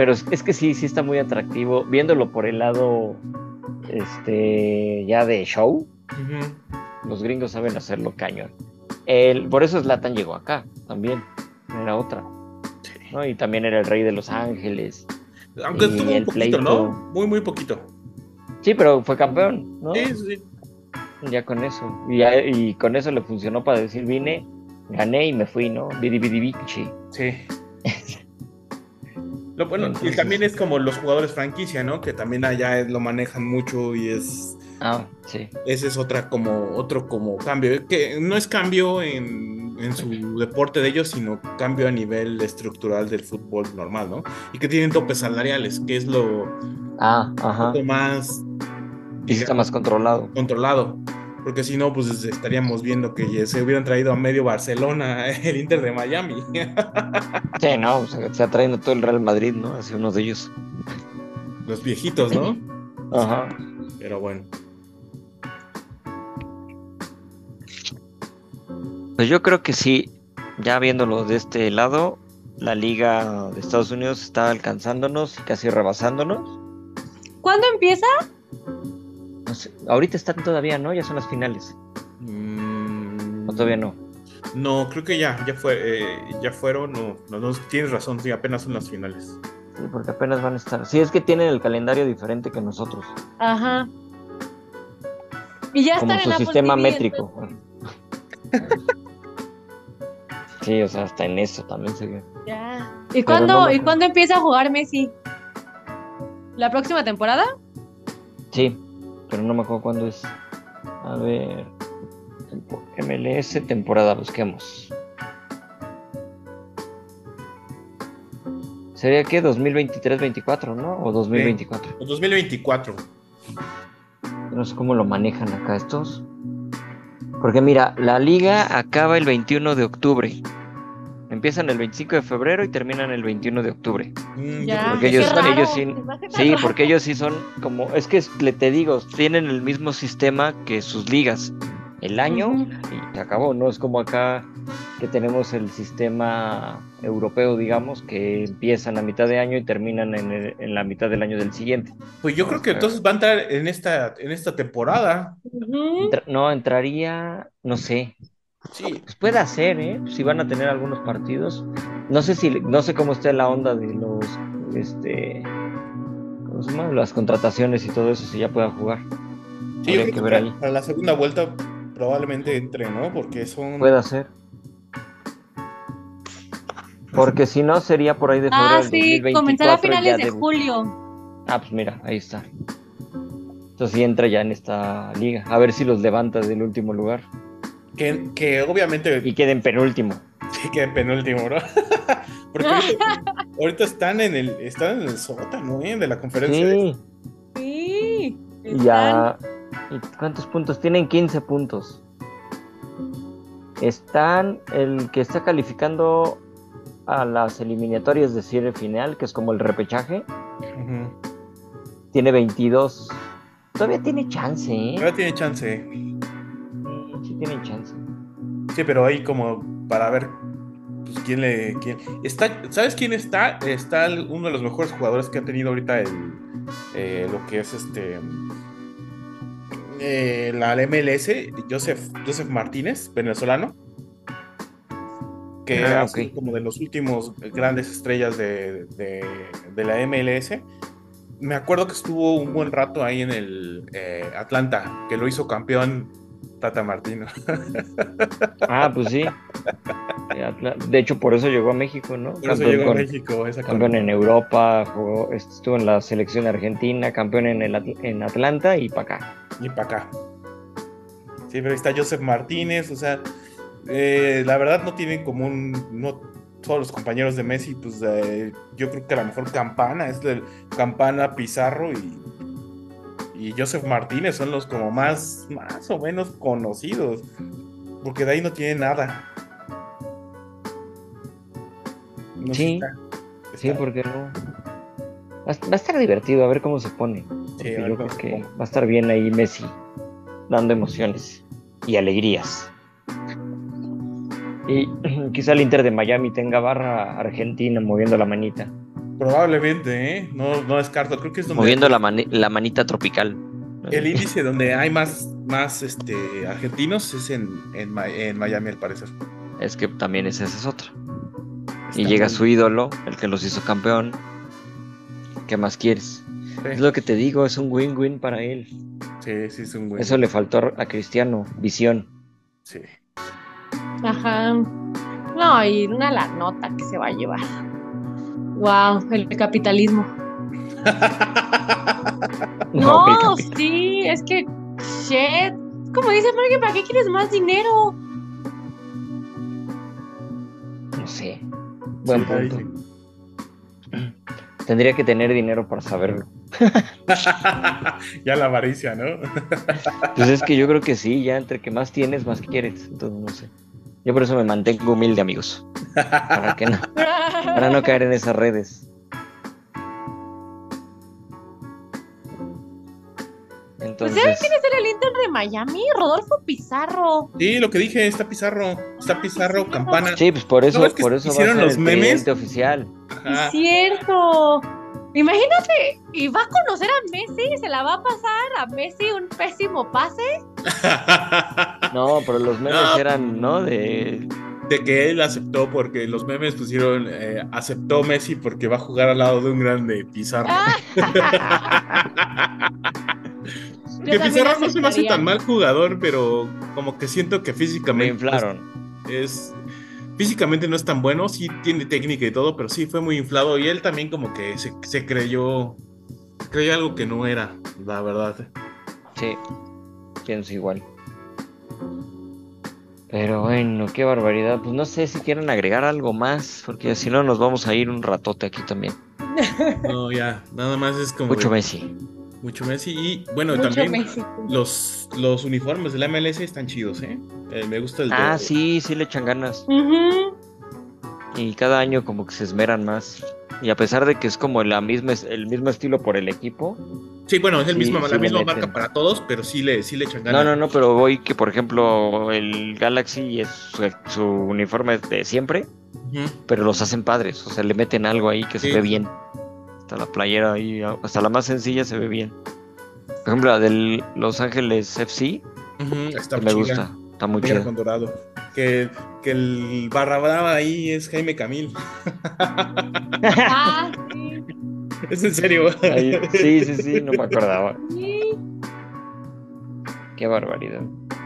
Pero es, es que sí, sí está muy atractivo. Viéndolo por el lado, este, ya de show, los gringos saben hacerlo cañón. El, por eso Zlatan llegó acá también. Era otra. ¿no? Y también era el rey de Los Ángeles. Aunque estuvo un poquito, pleito. ¿no? Muy, muy poquito. Sí, pero fue campeón, ¿no? Sí, sí, sí. Ya con eso. Y, ya- y con eso le funcionó para decir, vine, gané y me fui, ¿no? Bidi bidi bichi. Sí. Lo bueno, y también es como los jugadores franquicia, ¿no? Que también allá lo manejan mucho y es Ah, sí. ese es otra como otro como cambio, que no es cambio en, en su deporte de ellos, sino cambio a nivel estructural del fútbol normal, ¿no? Y que tienen topes salariales, que es lo Ah, un ajá. poco más Y está más controlado. controlado. Porque si no, pues estaríamos viendo que se hubieran traído a medio Barcelona el Inter de Miami. Sí, no, o sea, se trayendo todo el Real Madrid, ¿no? Hacia uno de ellos. Los viejitos, ¿no? Ajá. Pero bueno. Pues yo creo que sí, ya viéndolo de este lado, la liga de Estados Unidos está alcanzándonos y casi rebasándonos. ¿Cuándo empieza? No sé, ahorita están todavía, ¿no? Ya son las finales. Mm, O todavía no. No, creo que ya, ya fue, eh, ya fueron, no, no, no, tienes razón, sí, apenas son las finales. Sí, porque apenas van a estar. Sí, es que tienen el calendario diferente que nosotros. Ajá. Y ya como están su en Apple sistema TV, métrico. Sí, o sea, hasta en eso también se ve. Ya. ¿Y cuándo, no ¿Y cuándo empieza a jugar Messi? ¿La próxima temporada? Sí, pero no me acuerdo cuándo es. A ver. MLS temporada, busquemos. Sería que 2023-24, ¿no? O 2024. El 2024. No sé cómo lo manejan acá estos. Porque mira, la liga acaba el 21 de octubre. Empiezan el 25 de febrero y terminan el 21 de octubre. Mm, Ya. Porque ellos, ellos sí, sí, porque ellos sí son como, es que le te digo, tienen el mismo sistema que sus ligas, el año y se acabó, no es como acá que tenemos el sistema europeo, digamos, que empiezan a mitad de año y terminan en, el- en la mitad del año del siguiente. Pues yo creo que entonces va a entrar en esta, en esta temporada. Entra- no, entraría, no sé, Sí, pues puede ser, ¿eh? Si van a tener algunos partidos, no sé si, no sé cómo esté la onda de los, este, ¿cómo se llama? Las contrataciones y todo eso, si ya pueda jugar. sí, yo Habría creo que que ver para, ahí. para la segunda vuelta probablemente entre, ¿no? Porque son... Puede ser. Porque si no, sería por ahí de febrero Ah, sí, 2024 comenzará a ya finales de julio. Ah, pues mira, ahí está. Entonces sí entra ya en esta liga. A ver si los levanta del último lugar. Que, que obviamente Y queden penúltimo. sí que en penúltimo, ¿no? Porque ahorita, ahorita están en el están en el sótano, ¿eh? De la conferencia. de- Sí. Sí. Y ya. ¿Y cuántos puntos? Tienen 15 puntos. Están el que está calificando a las eliminatorias de cierre final, que es como el repechaje, tiene 22. Todavía tiene chance, ¿eh? Ahora tiene chance. Sí, sí tiene chance. Sí, pero ahí como para ver pues, quién le quién está ¿sabes quién está? Está uno de los mejores jugadores que ha tenido ahorita el eh, lo que es este eh, la MLS, Joseph Joseph Martínez, venezolano. Que Ah, como de los últimos grandes estrellas de, de- de la MLS. Me acuerdo que estuvo un buen rato ahí en el eh, Atlanta, que lo hizo campeón Tata Martino. Ah, pues sí. De hecho, por eso llegó a México, ¿no? Por eso llegó a México. Esa campeón en Europa, jugó, estuvo en la selección argentina, campeón en, el, en Atlanta y para acá. Y para acá. Sí, pero ahí está Joseph Martínez, o sea, eh, la verdad no tienen como un, no todos los compañeros de Messi, pues eh, yo creo que a lo mejor Campana, es el Campana, Pizarro y, y Joseph Martínez son los como más, más o menos conocidos, porque de ahí no tiene nada. sí, sí, porque no. Va, a estar divertido, a ver cómo se pone. Sí, yo creo que va a estar bien ahí Messi, dando emociones y alegrías. Y quizá el Inter de Miami tenga barra argentina moviendo la manita. Probablemente, ¿eh? No, no descarto. Creo que es donde. Moviendo la, la manita tropical. El índice donde hay más, más este, argentinos es en, en, Miami, al parecer. Es que también esa es otra. y llega su ídolo, el que los hizo campeón. ¿Qué más quieres? Es lo que te digo, es un win-win para él. Sí, sí, es un win. Eso le faltó a Cristiano, visión. Sí. Ajá. No, y una la nota que se va a llevar. Wow, el capitalismo. no, sí, es que shit. Como dice Marque, ¿para qué quieres más dinero? No sé. Buen punto. Tendría que tener dinero para saberlo. ya la avaricia, ¿no? pues es que yo creo que sí, ya entre que más tienes, más quieres. Entonces, no sé. Yo por eso me mantengo humilde, amigos. Para que no, para no caer en esas redes. Entonces... ¿Pues quién es el Inter de Miami? Rodolfo Pizarro. Sí, lo que dije, está Pizarro. Está Pizarro, Campana. Sí, pues por eso, por eso hicieron va a ser los el memes oficial. Es cierto. Imagínate, y va a conocer a Messi, se la va a pasar a Messi un pésimo pase. no, pero los memes eran, ¿no? De... de que él aceptó porque los memes pusieron eh, aceptó Messi porque va a jugar al lado de un grande Pizarro. Ah. que Pizarro no se me hace tan mal jugador, pero como que siento que físicamente inflaron. es físicamente no es tan bueno, sí tiene técnica y todo, pero sí fue muy inflado y él también como que se, creyó, creyó algo que no era, la verdad. Sí, pienso igual. Pero bueno, qué barbaridad. Pues no sé si quieren agregar algo más, porque si no nos vamos a ir un ratote aquí también. No, ya, nada más es como... Mucho Messi. Mucho Messi. Y bueno, también los, los uniformes de la MLS están chidos, ¿eh? eh me gusta el. Ah, sí, sí le echan ganas. Y cada año como que se esmeran más. Y a pesar de que es como la misma, el mismo estilo por el equipo. Sí, bueno, es el mismo, la misma marca para todos, pero sí le, sí le echan ganas. No, no, no, pero voy que, por ejemplo, el Galaxy es su, uniforme de siempre, pero los hacen padres. O sea, le meten algo ahí que se ve bien la playera ahí, hasta la más sencilla se ve bien. Por ejemplo, la del Los Ángeles FC, me gusta, está muy chido. Con dorado. Que, que el barra brava ahí es Jaime Camil. ah, sí. Es en serio. sí, sí, sí, no me acordaba. Qué barbaridad.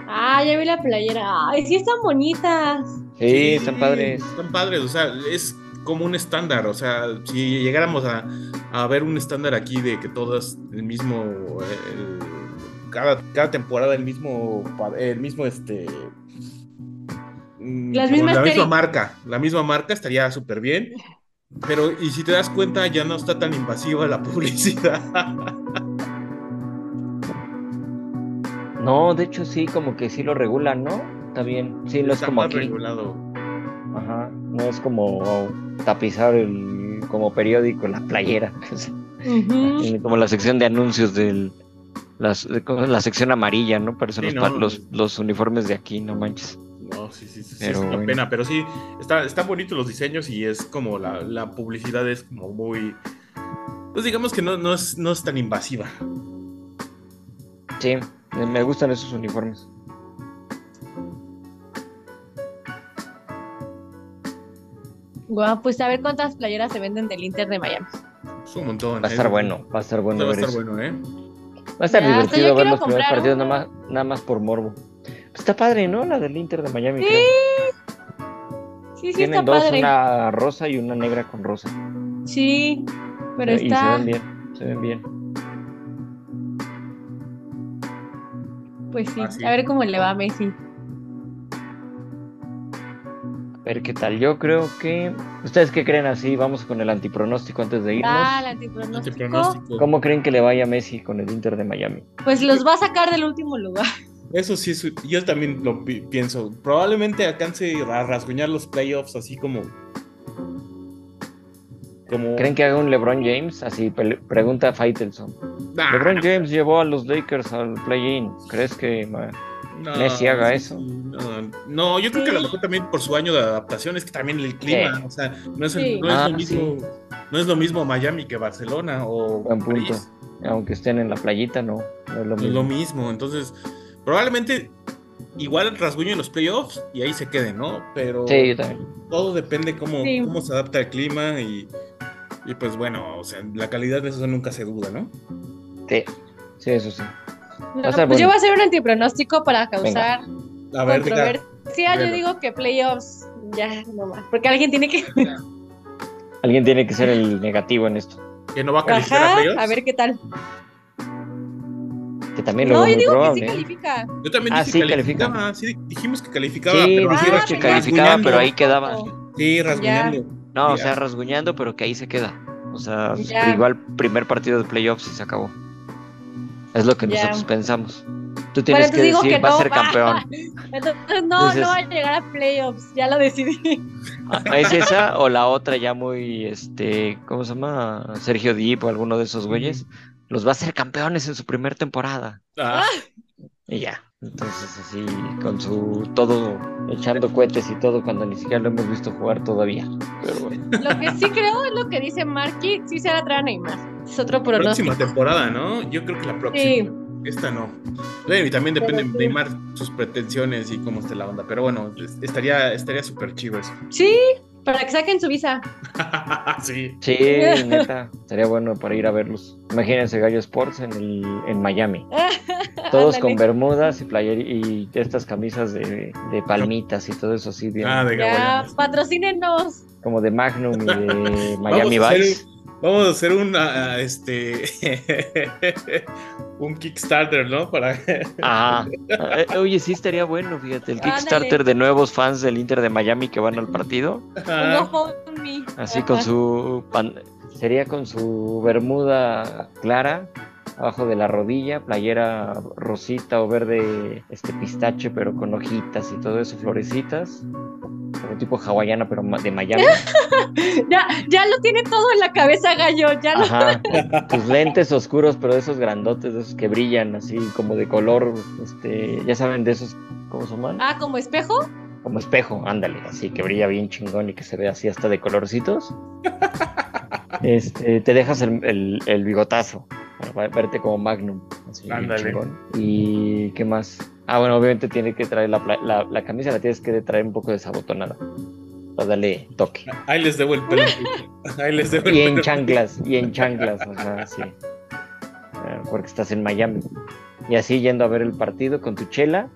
Ah, ya vi la playera. Ay, sí están bonitas. Sí, sí, están padres. Están padres, o sea, es como un estándar, o sea, si llegáramos a, a ver un estándar aquí de que todas el mismo, cada, cada, temporada el mismo, el mismo, este... Mm, la misma marca, la misma marca estaría súper bien, pero y si te das cuenta ya no está tan invasiva la publicidad. No, de hecho sí, como que sí lo regulan, ¿no? Está bien, sí, no es como aquí. regulado. Ajá, no es como tapizar el como periódico la playera. Como la sección de anuncios del las, la sección amarilla, ¿no? Parecen los, los, uniformes de aquí, no manches. No, sí, sí, sí, es una pena, pero sí, está, están bonitos los diseños y es como la, la publicidad es como muy, pues digamos que no, no, es, no es tan invasiva. Sí, me gustan esos uniformes. Guau, pues a ver cuántas playeras se venden del Inter de Miami. Es un montón. Va a estar ¿eh? bueno, va a estar bueno. Va a estar bueno, ¿eh? Va a estar divertido ver los primeros partidos nada más, nada más por morbo. Está padre, ¿no? La del Inter de Miami. Sí, creo. sí, sí, Tienen está dos, padre. una rosa y una negra con rosa. Sí, pero y se está, ven bien, se ven bien. pues sí, Ah, sí. a ver cómo le va a Messi. A ver qué tal. Yo creo que. ¿Ustedes qué creen así? Vamos con el antipronóstico antes de irnos. Ah, el antipronóstico. Antipronóstico. ¿Cómo creen que le vaya a Messi con el Inter de Miami? Pues los va a sacar del último lugar. Eso sí, yo también lo pi- pienso. Probablemente alcance a rasguñar los playoffs así como. Como. ¿Creen que haga un LeBron James? Así pregunta Faitelson. Nah, LeBron James llevó a los Lakers al play-in. ¿Crees que no, Messi haga sí, eso? No, no, yo creo que a lo mejor también por su año de adaptación es que también el clima, Sí. o sea, no es, el- Sí. no es Ah, lo mismo, no es lo mismo Miami que Barcelona o Buen punto. París. aunque estén en la playita, no, no es lo mismo. lo mismo, entonces probablemente igual rasguño en los playoffs y ahí se queden, ¿no? Pero Sí, yo también. todo depende cómo, Sí. cómo se adapta el clima y, y pues bueno, o sea, la calidad de eso nunca se duda, ¿no? Sí, sí, eso sí. No, pues yo voy a hacer un antipronóstico para causar A ver, controversia. Yo digo que playoffs ya no más, porque alguien tiene que Alguien tiene que ser el negativo en esto. que no va a calificar a playoffs. a ver qué tal. Que también lo No, yo digo probable. que sí ¿eh? califica. Yo también Ah, dije sí, que califica. sí, dijimos que calificaba, Sí, pero dijimos Ah, que ya. calificaba, pero ahí quedaba. Sí, rasguñando. No, o sea, rasguñando, pero que ahí se queda. O sea, Ya. igual primer partido de playoffs y se acabó. Es lo que nosotros pensamos. Tú Bueno, tienes que decir, que va a ser campeón. Entonces no, Entonces- no va a llegar a playoffs, ya lo decidí. Ah, ¿Es esa o la otra ya muy, este, ¿cómo se llama? Sergio Dip o alguno de esos güeyes? Los va a hacer campeones en su primera temporada. Ah, Y ya. Entonces así, con su todo, echando cohetes y todo, cuando ni siquiera lo hemos visto jugar todavía. Pero bueno. Lo que sí creo es lo que dice Marky, sí se va a traer a Neymar. Es otro próxima pronóstico. temporada, ¿no? Yo creo que la próxima. Sí, Esta no. Y también depende de. Neymar sus pretensiones y cómo esté la onda. Pero bueno, es- estaría estaría súper chido eso. sí, para que saquen su visa. sí. Sí, neta, estaría bueno para ir a verlos. Imagínense Gallo Sports en, el, en Miami. Todos con bermudas y player y estas camisas de, de palmitas y todo eso así, bien, Ah, de Ya, patrocínenos. como de Magnum y de Miami Vamos a hacer- Vice. Vamos a hacer un ah, este un Kickstarter, ¿no? Para Ajá. Eh, Oye, sí estaría bueno, fíjate, el Ándale. Kickstarter de nuevos fans del Inter de Miami que van al partido. GoFundMe. Así Ajá. con su pan- sería con su bermuda clara abajo de la rodilla, playera rosita o verde este pistache pero con hojitas y todo eso, florecitas, como tipo hawaiana pero de Miami. Ya, ya lo tiene todo en la cabeza, gallo. Ya lo... Ajá. Tus lentes oscuros pero de esos grandotes, de esos que brillan así como de color, este, ya saben de esos ¿cómo se llaman? Ah, como espejo. Como espejo, ándale, así que brilla bien chingón y que se ve así hasta de colorcitos. Este, te dejas el, el- el bigotazo para verte como Magnum. Así Ándale. chingón. ¿Y qué más? Ah, bueno, obviamente tiene que traer la, la, la camisa, la tienes que traer un poco desabotonada. Para darle toque. ahí les debo el pelo. Ahí les debo el Y en pelo. chanclas, y en chanclas, o sea, sí. Eh, Porque estás en Miami. Y así yendo a ver el partido con tu chela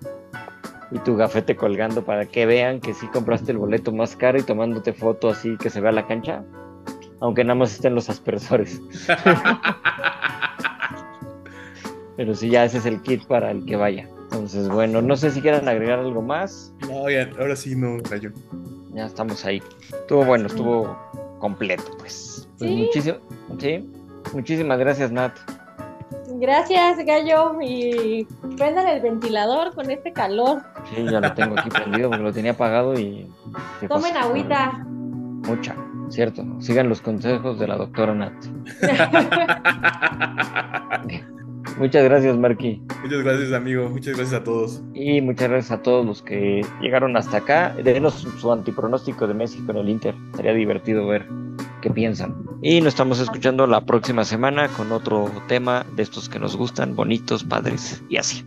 y tu gafete colgando para que vean que sí compraste el boleto más caro y tomándote foto así que se vea la cancha. Aunque nada más estén los aspersores. Pero sí, ya ese es el kit para el que vaya. Entonces, bueno, no sé si quieran agregar algo más. No, ya, ahora sí no, gallo. Ya estamos ahí. Estuvo bueno, estuvo completo, pues. Pues Sí. muchísimo, sí. Muchísimas gracias, Nat. Gracias, gallo. Y prendan el ventilador con este calor. Sí, ya lo tengo aquí prendido porque lo tenía apagado y. ¿qué Tomen pasa? agüita. Mucha, cierto. Sigan los consejos de la doctora Nat. Muchas gracias, Marky. Muchas gracias, amigo. Muchas gracias a todos. Y muchas gracias a todos los que llegaron hasta acá. Denos su antipronóstico de Messi con el Inter. Sería divertido ver qué piensan. Y nos estamos escuchando la próxima semana con otro tema de estos que nos gustan, bonitos, padres y así.